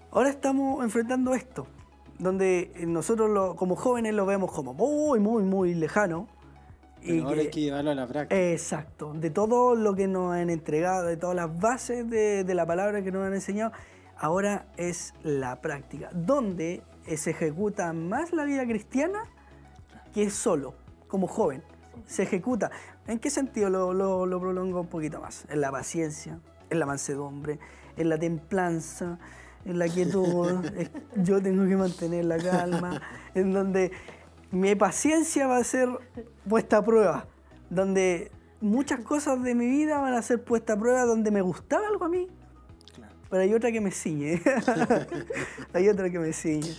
ahora estamos enfrentando esto, donde nosotros como jóvenes lo vemos como muy, muy, muy lejano. y ahora hay que llevarlo a la práctica. Exacto, de todo lo que nos han entregado, de todas las bases de, de la palabra que nos han enseñado, ahora es la práctica, donde eh, se ejecuta más la vida cristiana que solo, como joven. Se ejecuta. ¿En qué sentido lo, lo, prolongo un poquito más? En la paciencia, en la mansedumbre, en la templanza, en la quietud. yo tengo que mantener la calma, en donde mi paciencia va a ser puesta a prueba, donde muchas cosas de mi vida van a ser puestas a prueba, donde me gustaba algo a mí, pero hay otra que me ciñe. hay otra que me ciñe.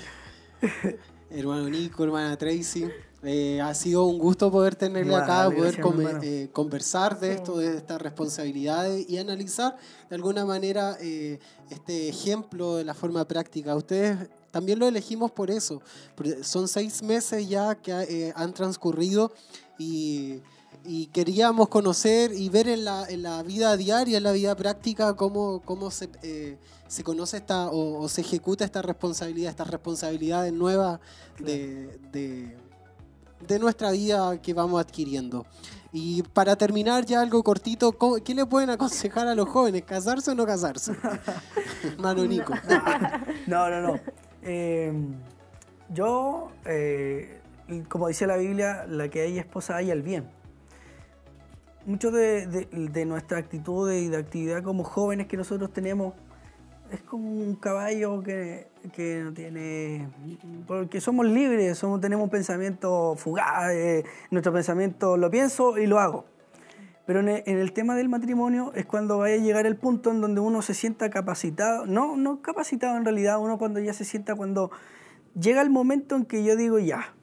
Hermano Nico, hermana Tracy, eh, ha sido un gusto poder tenerle acá, poder eh, conversar de esto, de estas responsabilidades y analizar de alguna manera eh, este ejemplo de la forma práctica. Ustedes también lo elegimos por eso. Son seis meses ya que han transcurrido y y queríamos conocer y ver en la, en la, vida diaria, en la vida práctica, cómo, cómo se, eh, se conoce esta o, se ejecuta esta responsabilidad, estas responsabilidades nuevas de, de, de, nuestra vida que vamos adquiriendo. Y para terminar ya algo cortito, ¿qué le pueden aconsejar a los jóvenes? ¿Casarse o no casarse? Hermano Nico. No, no, no. Eh, yo, eh, como dice la Biblia, la que hay esposa hay el bien mucho de, nuestra actitud y de actividad como jóvenes que nosotros tenemos es como un caballo que, no tiene. porque somos libres, somos, tenemos un pensamiento fugaz, eh, nuestro pensamiento lo pienso y lo hago. Pero en el, tema del matrimonio es cuando vaya a llegar el punto en donde uno se sienta capacitado, no, no capacitado en realidad, uno cuando ya se sienta, cuando llega el momento en que yo digo ya,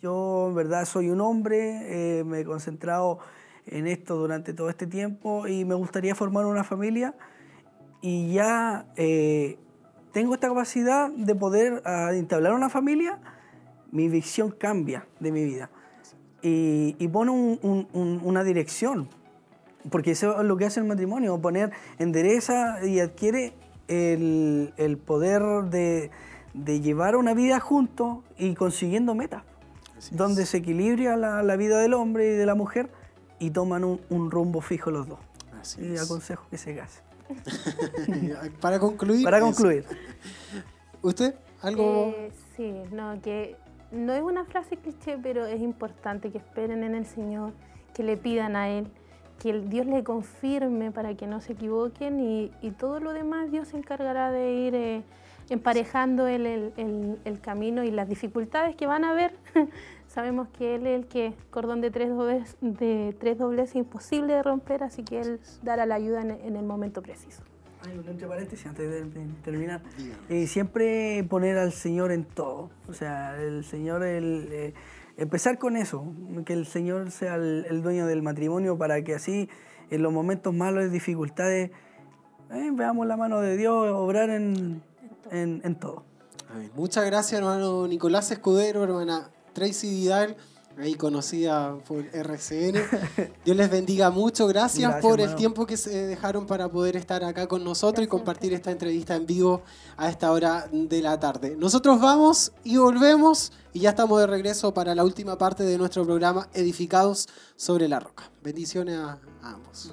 yo en verdad soy un hombre, eh, me he concentrado en esto durante todo este tiempo y me gustaría formar una familia y ya eh, tengo esta capacidad de poder uh, entablar una familia, mi visión cambia de mi vida y, y pone una dirección, porque eso es lo que hace el matrimonio, poner endereza y adquiere el, el poder de, de, llevar una vida juntos y consiguiendo metas, donde se equilibra la, la vida del hombre y de la mujer y toman un, rumbo fijo los dos. y aconsejo que se casen. Para concluir. Para concluir. ¿Usted? ¿Algo? Eh, sí, no, que no es una frase cliché, pero es importante que esperen en el Señor, que le pidan a Él, que el Dios le confirme para que no se equivoquen y, todo lo demás Dios se encargará de ir eh, emparejando el, el, camino y las dificultades que van a haber Sabemos que Él es el que cordón de tres dobles, de tres dobles es imposible de romper, así que Él dará la ayuda en, el momento preciso. Hay un entre paréntesis antes de, terminar. Eh, siempre poner al Señor en todo. O sea, el Señor, el, eh, empezar con eso, que el Señor sea el, dueño del matrimonio para que así en los momentos malos, de dificultades, eh, veamos la mano de Dios obrar en, en todo. Muchas gracias, hermano Nicolás Escudero, hermana Tracy Vidal, ahí conocida por RCN. Dios les bendiga mucho. Gracias, por el tiempo que se dejaron para poder estar acá con nosotros y compartir esta entrevista en vivo a esta hora de la tarde. Nosotros vamos y volvemos y ya estamos de regreso para la última parte de nuestro programa Edificados sobre la Roca. Bendiciones a, ambos.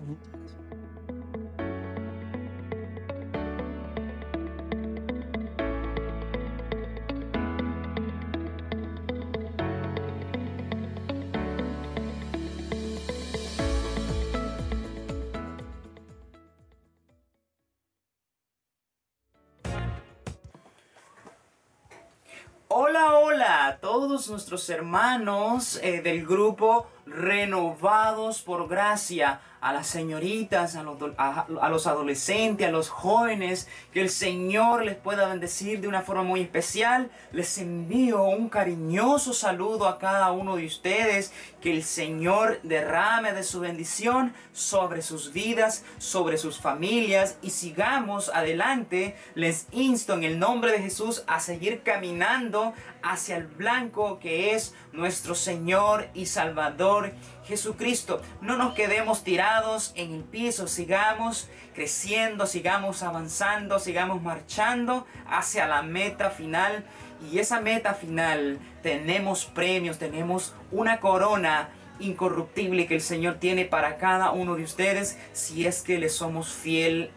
A todos nuestros hermanos eh, del grupo Renovados por Gracia a las señoritas, a los, a, los, adolescentes, a los jóvenes, que el Señor les pueda bendecir de una forma muy especial. Les envío un cariñoso saludo a cada uno de ustedes, que el Señor derrame de su bendición sobre sus vidas, sobre sus familias y sigamos adelante. Les insto en el nombre de Jesús a seguir caminando hacia el blanco que es nuestro Señor y Salvador Jesucristo. No nos quedemos tirados en el piso, sigamos creciendo, sigamos avanzando, sigamos marchando hacia la meta final. Y esa meta final tenemos premios, tenemos una corona incorruptible que el Señor tiene para cada uno de ustedes si es que le somos fiel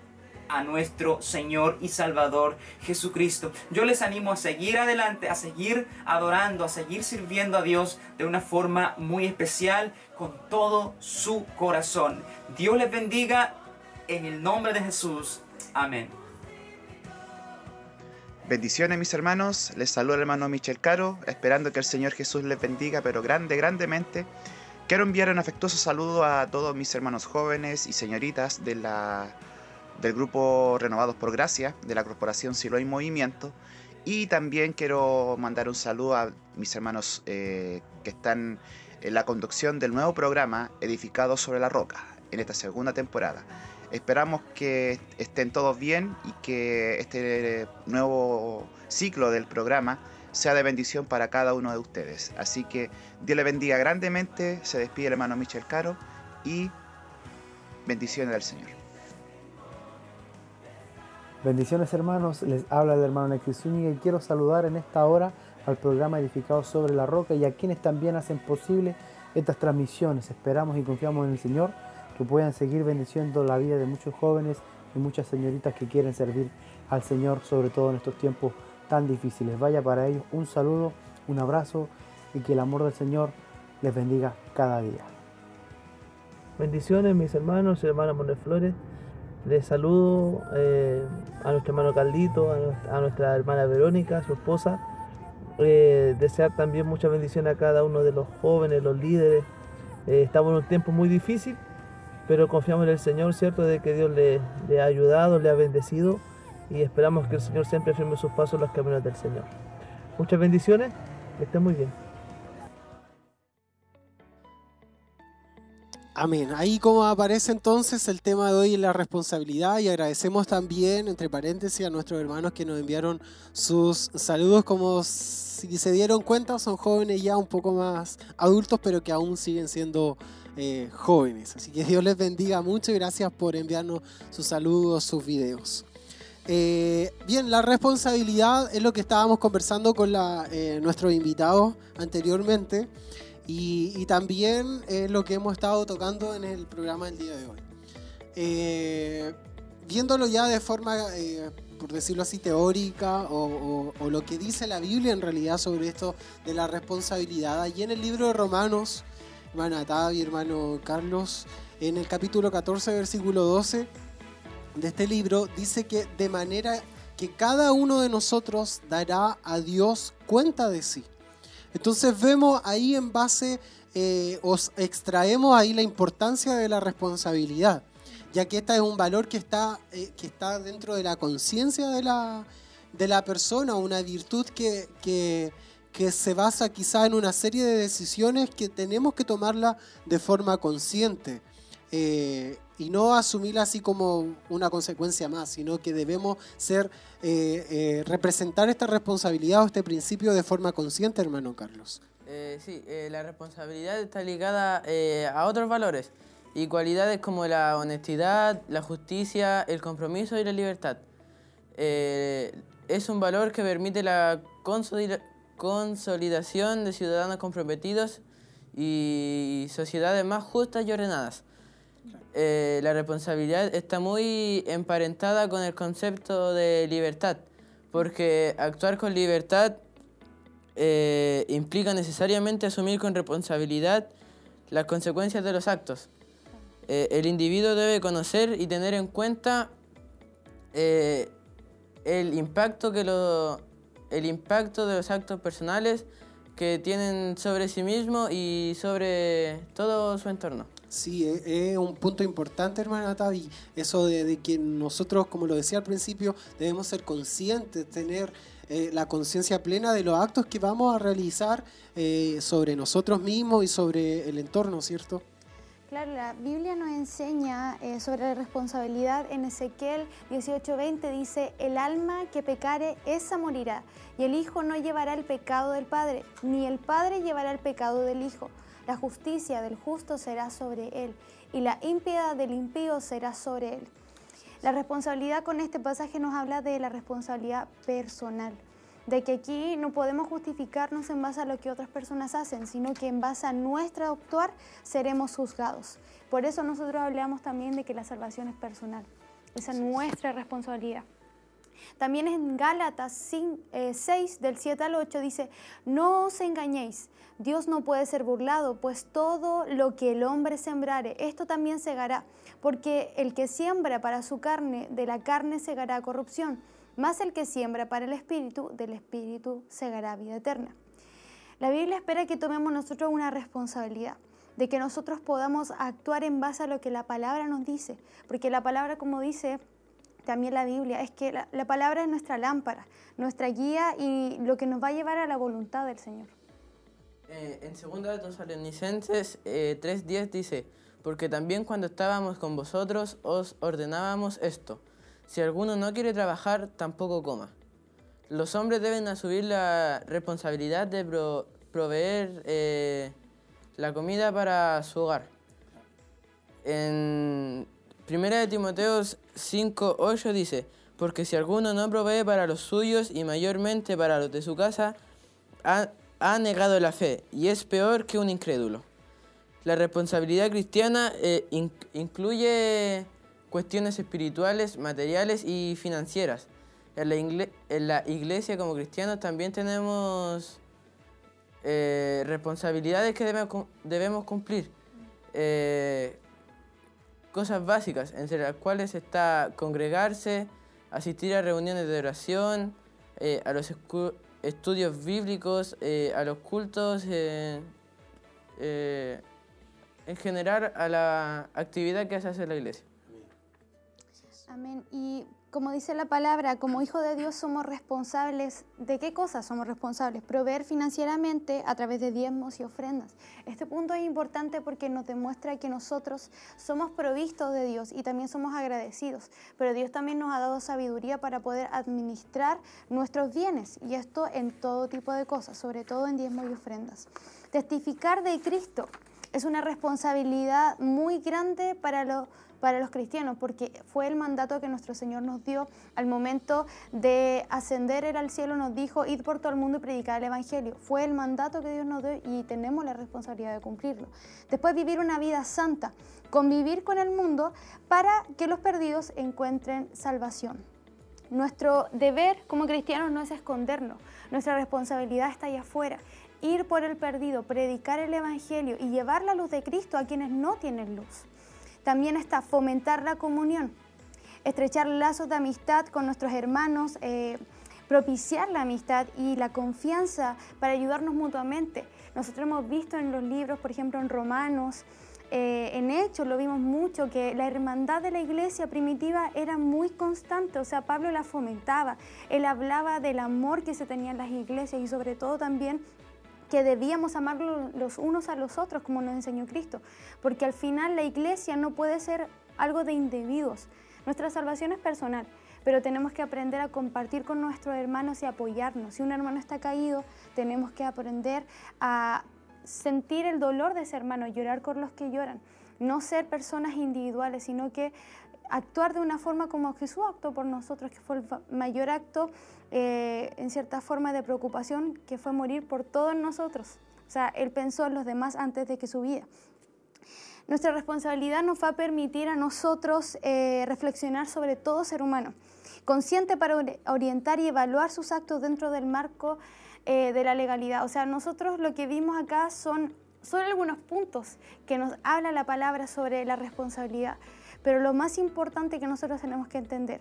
a nuestro Señor y Salvador Jesucristo. Yo les animo a seguir adelante, a seguir adorando, a seguir sirviendo a Dios de una forma muy especial, con todo su corazón. Dios les bendiga en el nombre de Jesús. Amén. Bendiciones mis hermanos, les saluda el hermano Michel Caro, esperando que el Señor Jesús les bendiga, pero grande, grandemente. Quiero enviar un afectuoso saludo a todos mis hermanos jóvenes y señoritas de la del grupo Renovados por Gracia, de la Corporación Siloé Movimiento. Y también quiero mandar un saludo a mis hermanos eh, que están en la conducción del nuevo programa Edificados sobre la Roca, en esta segunda temporada. Esperamos que estén todos bien y que este nuevo ciclo del programa sea de bendición para cada uno de ustedes. Así que Dios le bendiga grandemente, se despide el hermano Michel Caro y bendiciones del Señor. Bendiciones hermanos, les habla el hermano Alexis Zúñiga y quiero saludar en esta hora al programa Edificado sobre la Roca y a quienes también hacen posible estas transmisiones. Esperamos y confiamos en el Señor que puedan seguir bendiciendo la vida de muchos jóvenes y muchas señoritas que quieren servir al Señor, sobre todo en estos tiempos tan difíciles. Vaya para ellos un saludo, un abrazo y que el amor del Señor les bendiga cada día. Bendiciones mis hermanos y hermanas Flores. Les saludo eh, a nuestro hermano Caldito, a nuestra, hermana Verónica, su esposa. Eh, desear también mucha bendición a cada uno de los jóvenes, los líderes. Eh, estamos en un tiempo muy difícil, pero confiamos en el Señor, ¿cierto? De que Dios le, le, ha ayudado, le ha bendecido y esperamos que el Señor siempre firme sus pasos en los caminos del Señor. Muchas bendiciones, que estén muy bien. Amén. Ahí como aparece entonces el tema de hoy la responsabilidad y agradecemos también, entre paréntesis, a nuestros hermanos que nos enviaron sus saludos como si se dieron cuenta, son jóvenes ya un poco más adultos, pero que aún siguen siendo eh, jóvenes. Así que Dios les bendiga mucho y gracias por enviarnos sus saludos, sus videos. Eh, bien, la responsabilidad es lo que estábamos conversando con eh, nuestros invitados anteriormente. Y, también es lo que hemos estado tocando en el programa del día de hoy. Eh, viéndolo ya de forma, eh, por decirlo así, teórica o, lo que dice la Biblia en realidad sobre esto de la responsabilidad. Allí en el libro de Romanos, hermana Tavi, hermano Carlos, en el capítulo 14, versículo 12 de este libro, dice que de manera que cada uno de nosotros dará a Dios cuenta de sí. Entonces vemos ahí en base, eh, os extraemos ahí la importancia de la responsabilidad, ya que esta es un valor que está, eh, que está dentro de la conciencia de la, de la persona, una virtud que, que, se basa quizá en una serie de decisiones que tenemos que tomarla de forma consciente. eh, y no asumirla así como una consecuencia más, sino que debemos ser, eh, eh, representar esta responsabilidad o este principio de forma consciente, hermano Carlos. Eh, sí, eh, la responsabilidad está ligada eh, a otros valores y cualidades como la honestidad, la justicia, el compromiso y la libertad. Eh, es un valor que permite la consolida- consolidación de ciudadanos comprometidos y sociedades más justas y ordenadas. Eh, la responsabilidad está muy emparentada con el concepto de libertad, porque actuar con libertad eh, implica necesariamente asumir con responsabilidad las consecuencias de los actos. Eh, el individuo debe conocer y tener en cuenta el, impacto que el impacto de los actos personales que tienen sobre sí mismo y sobre todo su entorno. Sí, es, es un punto importante, hermana Tavi, eso de, de que nosotros, como lo decía al principio, debemos ser conscientes, tener eh, la conciencia plena de los actos que vamos a realizar eh, sobre nosotros mismos y sobre el entorno, ¿cierto? Claro, la Biblia nos enseña eh, sobre la responsabilidad. En Ezequiel 18:20 dice, el alma que pecare, esa morirá, y el Hijo no llevará el pecado del Padre, ni el Padre llevará el pecado del Hijo. La justicia del justo será sobre él, y la impiedad del impío será sobre él. La responsabilidad con este pasaje nos habla de la responsabilidad personal, de que aquí no podemos justificarnos en base a lo que otras personas hacen, sino que en base a nuestro actuar seremos juzgados. Por eso nosotros hablamos también de que la salvación es personal, esa es nuestra responsabilidad. También en Gálatas 5, eh, 6, del 7 al 8, dice, no os engañéis, Dios no puede ser burlado, pues todo lo que el hombre sembrare, esto también segará, porque el que siembra para su carne, de la carne segará corrupción, más el que siembra para el espíritu, del espíritu segará vida eterna. La Biblia espera que tomemos nosotros una responsabilidad, de que nosotros podamos actuar en base a lo que la palabra nos dice, porque la palabra, como dice también la Biblia, es que la, la palabra es nuestra lámpara, nuestra guía y lo que nos va a llevar a la voluntad del Señor. Eh, en 2 Tesalonicenses eh, 3.10 dice, porque también cuando estábamos con vosotros os ordenábamos esto, si alguno no quiere trabajar, tampoco coma. Los hombres deben asumir la responsabilidad de pro- proveer eh, la comida para su hogar. En 1 de Timoteo 5.8 dice, porque si alguno no provee para los suyos y mayormente para los de su casa, ha negado la fe y es peor que un incrédulo. La responsabilidad cristiana eh, in- incluye cuestiones espirituales, materiales y financieras. En la, en la iglesia como cristianos también tenemos eh, responsabilidades que debemos, debemos cumplir. Eh, cosas básicas, entre las cuales está congregarse, asistir a reuniones de oración, eh, a los estudios bíblicos, eh, a los cultos, eh, eh, en general a la actividad que se hace en la iglesia. Amén. Y como dice la palabra, como hijo de Dios somos responsables, ¿de qué cosas somos responsables? Proveer financieramente a través de diezmos y ofrendas. Este punto es importante porque nos demuestra que nosotros somos provistos de Dios y también somos agradecidos, pero Dios también nos ha dado sabiduría para poder administrar nuestros bienes y esto en todo tipo de cosas, sobre todo en diezmos y ofrendas. Testificar de Cristo es una responsabilidad muy grande para los para los cristianos, porque fue el mandato que nuestro Señor nos dio al momento de ascender él al cielo, nos dijo, id por todo el mundo y predicar el Evangelio. Fue el mandato que Dios nos dio y tenemos la responsabilidad de cumplirlo. Después vivir una vida santa, convivir con el mundo para que los perdidos encuentren salvación. Nuestro deber como cristianos no es escondernos, nuestra responsabilidad está allá afuera. Ir por el perdido, predicar el Evangelio y llevar la luz de Cristo a quienes no tienen luz. También está fomentar la comunión, estrechar lazos de amistad con nuestros hermanos, eh, propiciar la amistad y la confianza para ayudarnos mutuamente. Nosotros hemos visto en los libros, por ejemplo en Romanos, eh, en Hechos lo vimos mucho, que la hermandad de la iglesia primitiva era muy constante, o sea, Pablo la fomentaba, él hablaba del amor que se tenía en las iglesias y sobre todo también que debíamos amar los unos a los otros como nos enseñó Cristo, porque al final la iglesia no puede ser algo de individuos. Nuestra salvación es personal, pero tenemos que aprender a compartir con nuestros hermanos y apoyarnos. Si un hermano está caído, tenemos que aprender a sentir el dolor de ese hermano, llorar con los que lloran, no ser personas individuales, sino que actuar de una forma como Jesús actuó por nosotros, que fue el mayor acto eh, en cierta forma de preocupación, que fue morir por todos nosotros. O sea, Él pensó en los demás antes de que su vida. Nuestra responsabilidad nos va a permitir a nosotros eh, reflexionar sobre todo ser humano, consciente para orientar y evaluar sus actos dentro del marco eh, de la legalidad. O sea, nosotros lo que vimos acá son, son algunos puntos que nos habla la palabra sobre la responsabilidad. Pero lo más importante que nosotros tenemos que entender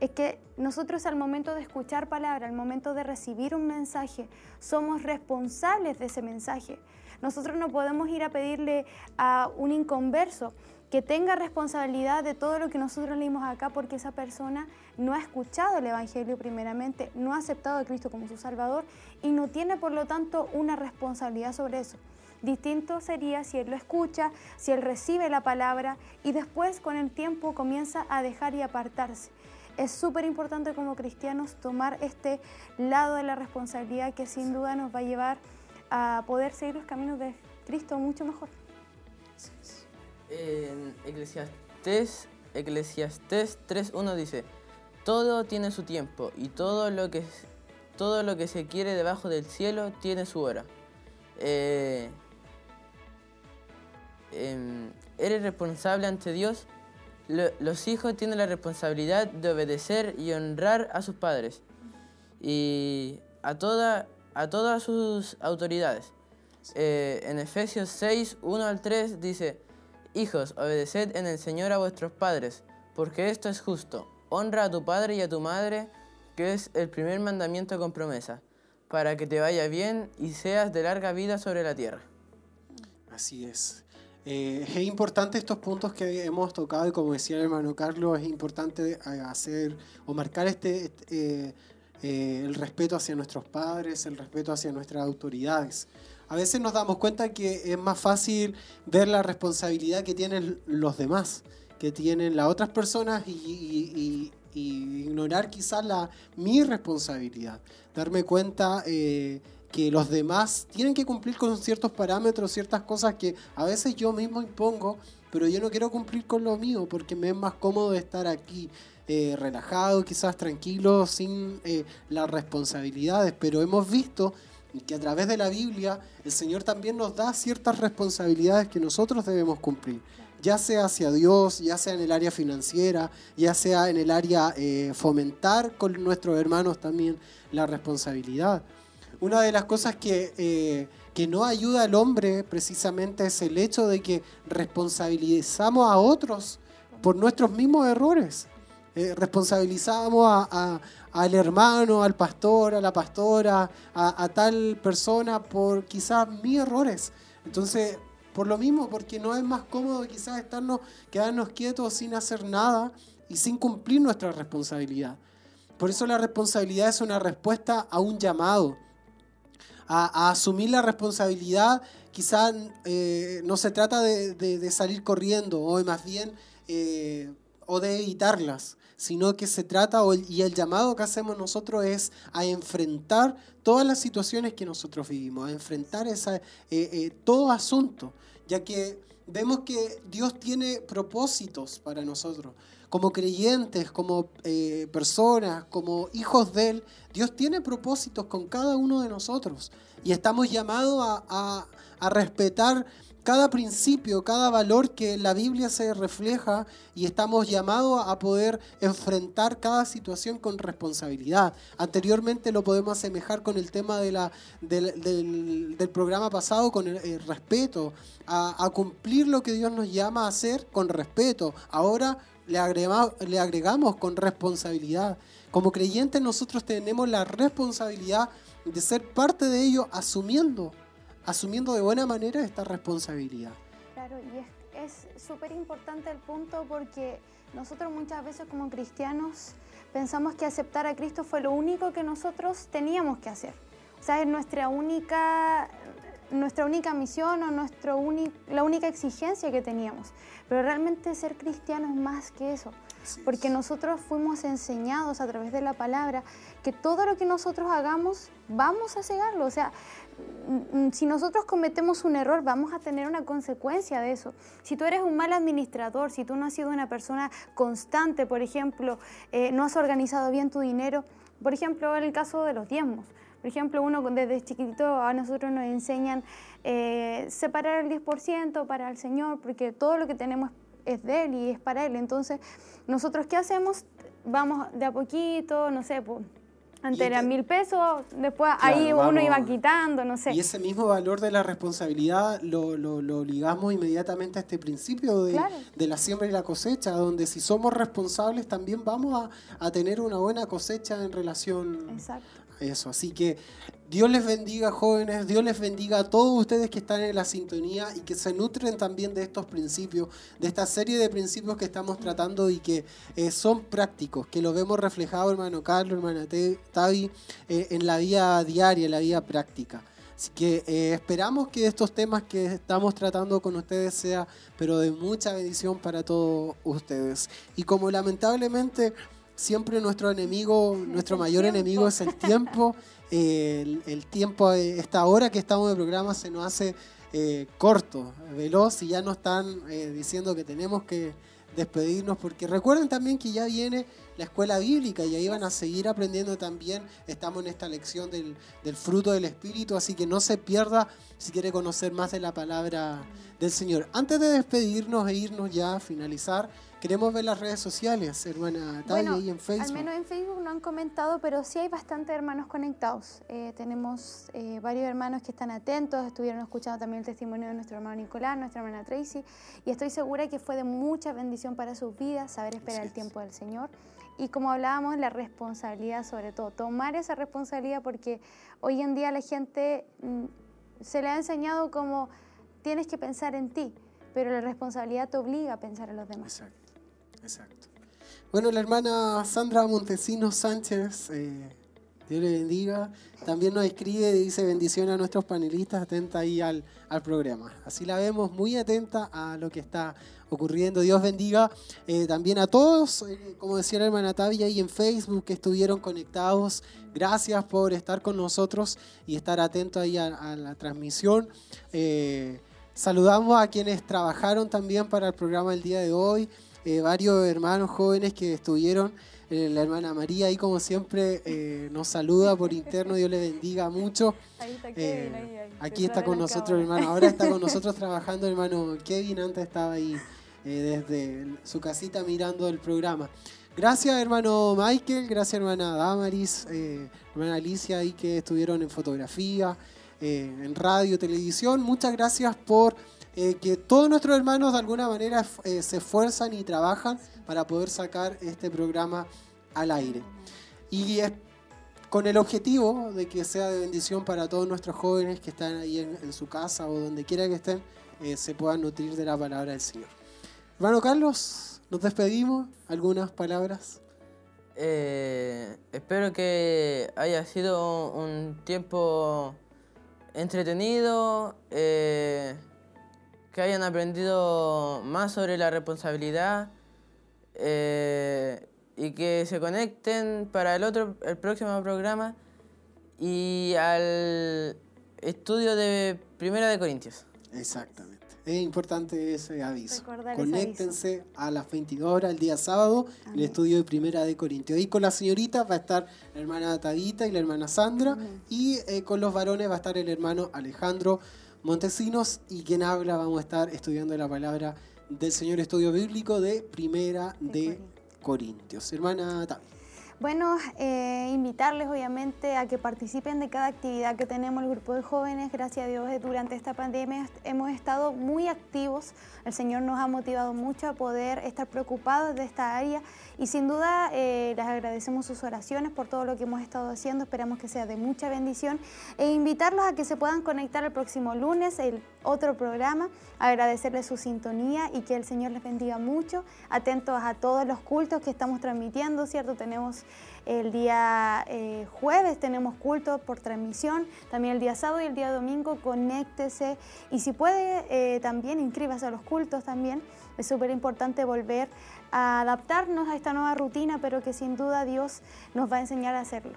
es que nosotros al momento de escuchar palabra, al momento de recibir un mensaje, somos responsables de ese mensaje. Nosotros no podemos ir a pedirle a un inconverso que tenga responsabilidad de todo lo que nosotros leímos acá porque esa persona no ha escuchado el Evangelio primeramente, no ha aceptado a Cristo como su Salvador y no tiene por lo tanto una responsabilidad sobre eso. Distinto sería si él lo escucha, si él recibe la palabra y después con el tiempo comienza a dejar y apartarse. Es súper importante como cristianos tomar este lado de la responsabilidad que sin duda nos va a llevar a poder seguir los caminos de Cristo mucho mejor. En Eclesiastés, Eclesiastés 3.1 dice, todo tiene su tiempo y todo lo que, todo lo que se quiere debajo del cielo tiene su hora. Eh, Em, eres responsable ante Dios. Los hijos tienen la responsabilidad de obedecer y honrar a sus padres y a, toda, a todas sus autoridades. Eh, en Efesios 6, 1 al 3 dice, Hijos, obedeced en el Señor a vuestros padres, porque esto es justo. Honra a tu padre y a tu madre, que es el primer mandamiento con promesa, para que te vaya bien y seas de larga vida sobre la tierra. Así es. Eh, es importante estos puntos que hemos tocado y como decía el hermano Carlos, es importante eh, hacer o marcar este, este eh, el respeto hacia nuestros padres, el respeto hacia nuestras autoridades. A veces nos damos cuenta que es más fácil ver la responsabilidad que tienen los demás, que tienen las otras personas y, ignorar quizás la, mi responsabilidad. Darme cuenta que los demás tienen que cumplir con ciertos parámetros, ciertas cosas que a veces yo mismo impongo, pero yo no quiero cumplir con lo mío porque me es más cómodo estar aquí eh, relajado, quizás tranquilo, sin eh, las responsabilidades. Pero hemos visto que a través de la Biblia el Señor también nos da ciertas responsabilidades que nosotros debemos cumplir ya sea hacia Dios, ya sea en el área financiera, ya sea en el área eh, fomentar con nuestros hermanos también la responsabilidad. Una de las cosas que, eh, que no ayuda al hombre precisamente es el hecho de que responsabilizamos a otros por nuestros mismos errores. Eh, responsabilizamos a, al hermano, al pastor, a la pastora, a, tal persona por quizás mis errores. Entonces, por lo mismo, porque no es más cómodo quizás estarnos, quedarnos quietos sin hacer nada y sin cumplir nuestra responsabilidad. Por eso la responsabilidad es una respuesta a un llamado a, asumir la responsabilidad, quizás eh, no se trata de, salir corriendo, o más bien, eh, o de evitarlas, sino que se trata, y el llamado que hacemos nosotros es a enfrentar todas las situaciones que nosotros vivimos, a enfrentar esa, eh, todo asunto, ya que vemos que Dios tiene propósitos para nosotros como creyentes, como eh, personas, como hijos de Él, Dios tiene propósitos con cada uno de nosotros. Y estamos llamados a, respetar cada principio, cada valor que la Biblia se refleja y estamos llamados a poder enfrentar cada situación con responsabilidad. Anteriormente lo podemos asemejar con el tema del, programa pasado, con el, respeto, a, a, cumplir lo que Dios nos llama a hacer con respeto. Ahora le agregamos, con responsabilidad. Como creyentes nosotros tenemos la responsabilidad de ser parte de ello asumiendo, asumiendo de buena manera esta responsabilidad. Claro, y es súper importante el punto porque nosotros muchas veces como cristianos pensamos que aceptar a Cristo fue lo único que nosotros teníamos que hacer. O sea, es nuestra única, nuestra única misión o nuestro la única exigencia que teníamos. Pero realmente ser cristiano es más que eso. Porque nosotros fuimos enseñados a través de la palabra que todo lo que nosotros hagamos vamos a cegarlo. O sea, mm, mm, si nosotros cometemos un error, vamos a tener una consecuencia de eso. Si tú eres un mal administrador, si tú no has sido una persona constante, por ejemplo, eh, no has organizado bien tu dinero, por ejemplo, el caso de los diezmos. Por ejemplo, uno desde chiquitito a nosotros nos enseñan eh, separar el 10% para el Señor, porque todo lo que tenemos es de Él y es para Él. Entonces, nosotros qué hacemos? Vamos de a poquito, no sé, pues, antes eran este mil pesos, después ahí uno iba quitando, no sé. Y ese mismo valor de la responsabilidad lo, lo, ligamos inmediatamente a este principio de, de, la siembra y la cosecha, donde si somos responsables también vamos a, a tener una buena cosecha en relación Exacto eso. Así que Dios les bendiga jóvenes, Dios les bendiga a todos ustedes que están en la sintonía y que se nutren también de estos principios, de esta serie de principios que estamos tratando y que eh, son prácticos, que lo vemos reflejado, hermano Carlos, hermana Tavi, eh, en la vida diaria, en la vida práctica. Así que eh, esperamos que estos temas que estamos tratando con ustedes sea, pero de mucha bendición para todos ustedes. Y como lamentablemente siempre nuestro enemigo, nuestro mayor enemigo es el tiempo. el, tiempo, esta hora que estamos de programa se nos hace eh, corto, veloz y ya nos están eh, diciendo que tenemos que despedirnos porque recuerden también que ya viene la escuela bíblica y ahí van a seguir aprendiendo también. Estamos en esta lección del, del fruto del Espíritu, así que no se pierda si quiere conocer más de la palabra del Señor. Antes de despedirnos e irnos ya a finalizar, Queremos ver las redes sociales, hermana Taya, ahí en Facebook. Al menos en Facebook no han comentado, pero sí hay bastantes hermanos conectados. Eh, tenemos eh, varios hermanos que están atentos, estuvieron escuchando también el testimonio de nuestro hermano Nicolás, nuestra hermana Tracy, y estoy segura que fue de mucha bendición para sus vidas saber esperar el tiempo del Señor. Y como hablábamos, la responsabilidad sobre todo, tomar esa responsabilidad porque hoy en día la gente mm, se le ha enseñado como tienes que pensar en ti, pero la responsabilidad te obliga a pensar en los demás. Exacto. Exacto. Bueno, la hermana Sandra Montesinos Sánchez, eh, Dios le bendiga, también nos escribe y dice bendición a nuestros panelistas, atenta ahí al, al, programa. Así la vemos muy atenta a lo que está ocurriendo. Dios bendiga eh, también a todos, eh, como decía la hermana Tavia ahí en Facebook, que estuvieron conectados. Gracias por estar con nosotros y estar atentos ahí a, la transmisión. saludamos a quienes trabajaron también para el programa del día de hoy. Eh, varios hermanos jóvenes que estuvieron. Eh, la hermana María ahí como siempre eh, nos saluda por interno, Dios le bendiga mucho. aquí está con nosotros hermano, ahora está con nosotros trabajando hermano Kevin, antes estaba ahí desde su casita mirando el programa. Gracias hermano Michael, gracias hermana Damaris, hermana Alicia ahí que estuvieron en fotografía, en radio, televisión. Muchas gracias por eh, que todos nuestros hermanos de alguna manera eh, se esfuerzan y trabajan para poder sacar este programa al aire. Y con el objetivo de que sea de bendición para todos nuestros jóvenes que están ahí en, su casa o donde quiera que estén, eh, se puedan nutrir de la palabra del Señor. Hermano Carlos, nos despedimos. ¿Algunas palabras? espero que haya sido un tiempo entretenido que hayan aprendido más sobre la responsabilidad eh, y que se conecten para el otro, el próximo programa y al estudio de Primera de Corintios. Exactamente. Es importante ese aviso. Conéctense a las 22 horas el día sábado, el estudio de Primera de Corintios. Y con las señoritas va a estar la hermana Tadita y la hermana Sandra. Y eh, con los varones va a estar el hermano Alejandro Montesinos y quien habla vamos a estar estudiando la palabra del Señor Estudio Bíblico de Primera de, Corintios. Hermana Tavi. Bueno, eh, invitarles obviamente a que participen de cada actividad que tenemos el grupo de jóvenes. Gracias a Dios eh, durante esta pandemia hemos estado muy activos. El Señor nos ha motivado mucho a poder estar preocupados de esta área y sin duda eh, les agradecemos sus oraciones por todo lo que hemos estado haciendo. Esperamos que sea de mucha bendición e invitarlos a que se puedan conectar el próximo lunes, el otro programa. Agradecerles su sintonía y que el Señor les bendiga mucho. Atentos a todos los cultos que estamos transmitiendo, ¿cierto? Tenemos El día eh, jueves tenemos culto por transmisión, también el día sábado y el día domingo conéctese y si puede eh, también inscríbase a los cultos también. Es súper importante volver a adaptarnos a esta nueva rutina, pero que sin duda Dios nos va a enseñar a hacerlo.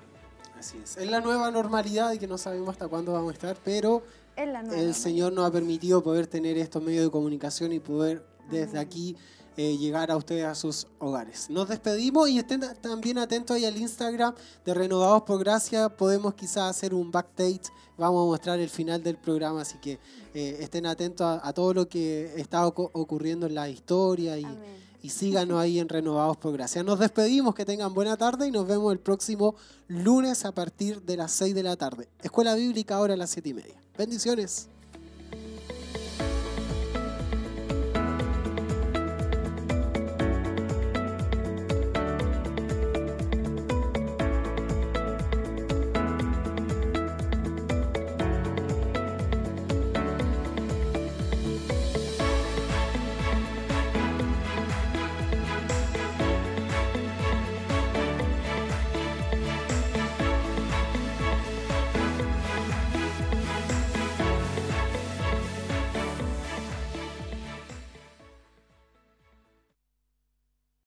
Así es. Es la nueva normalidad y que no sabemos hasta cuándo vamos a estar, pero Es la nueva el Señor nos ha permitido poder tener estos medios de comunicación y poder desde aquí eh, llegar a ustedes a sus hogares. Nos despedimos y estén también atentos ahí al Instagram de Renovados por Gracia. Podemos quizás hacer un backstage. Vamos a mostrar el final del programa, así que eh, estén atentos a, a todo lo que está ocu- ocurriendo en la historia y, y síganos ahí en Renovados por Gracia. Nos despedimos, que tengan buena tarde y nos vemos el próximo lunes a partir de las 6 de la tarde. Escuela Bíblica ahora a las 7 y media. Bendiciones.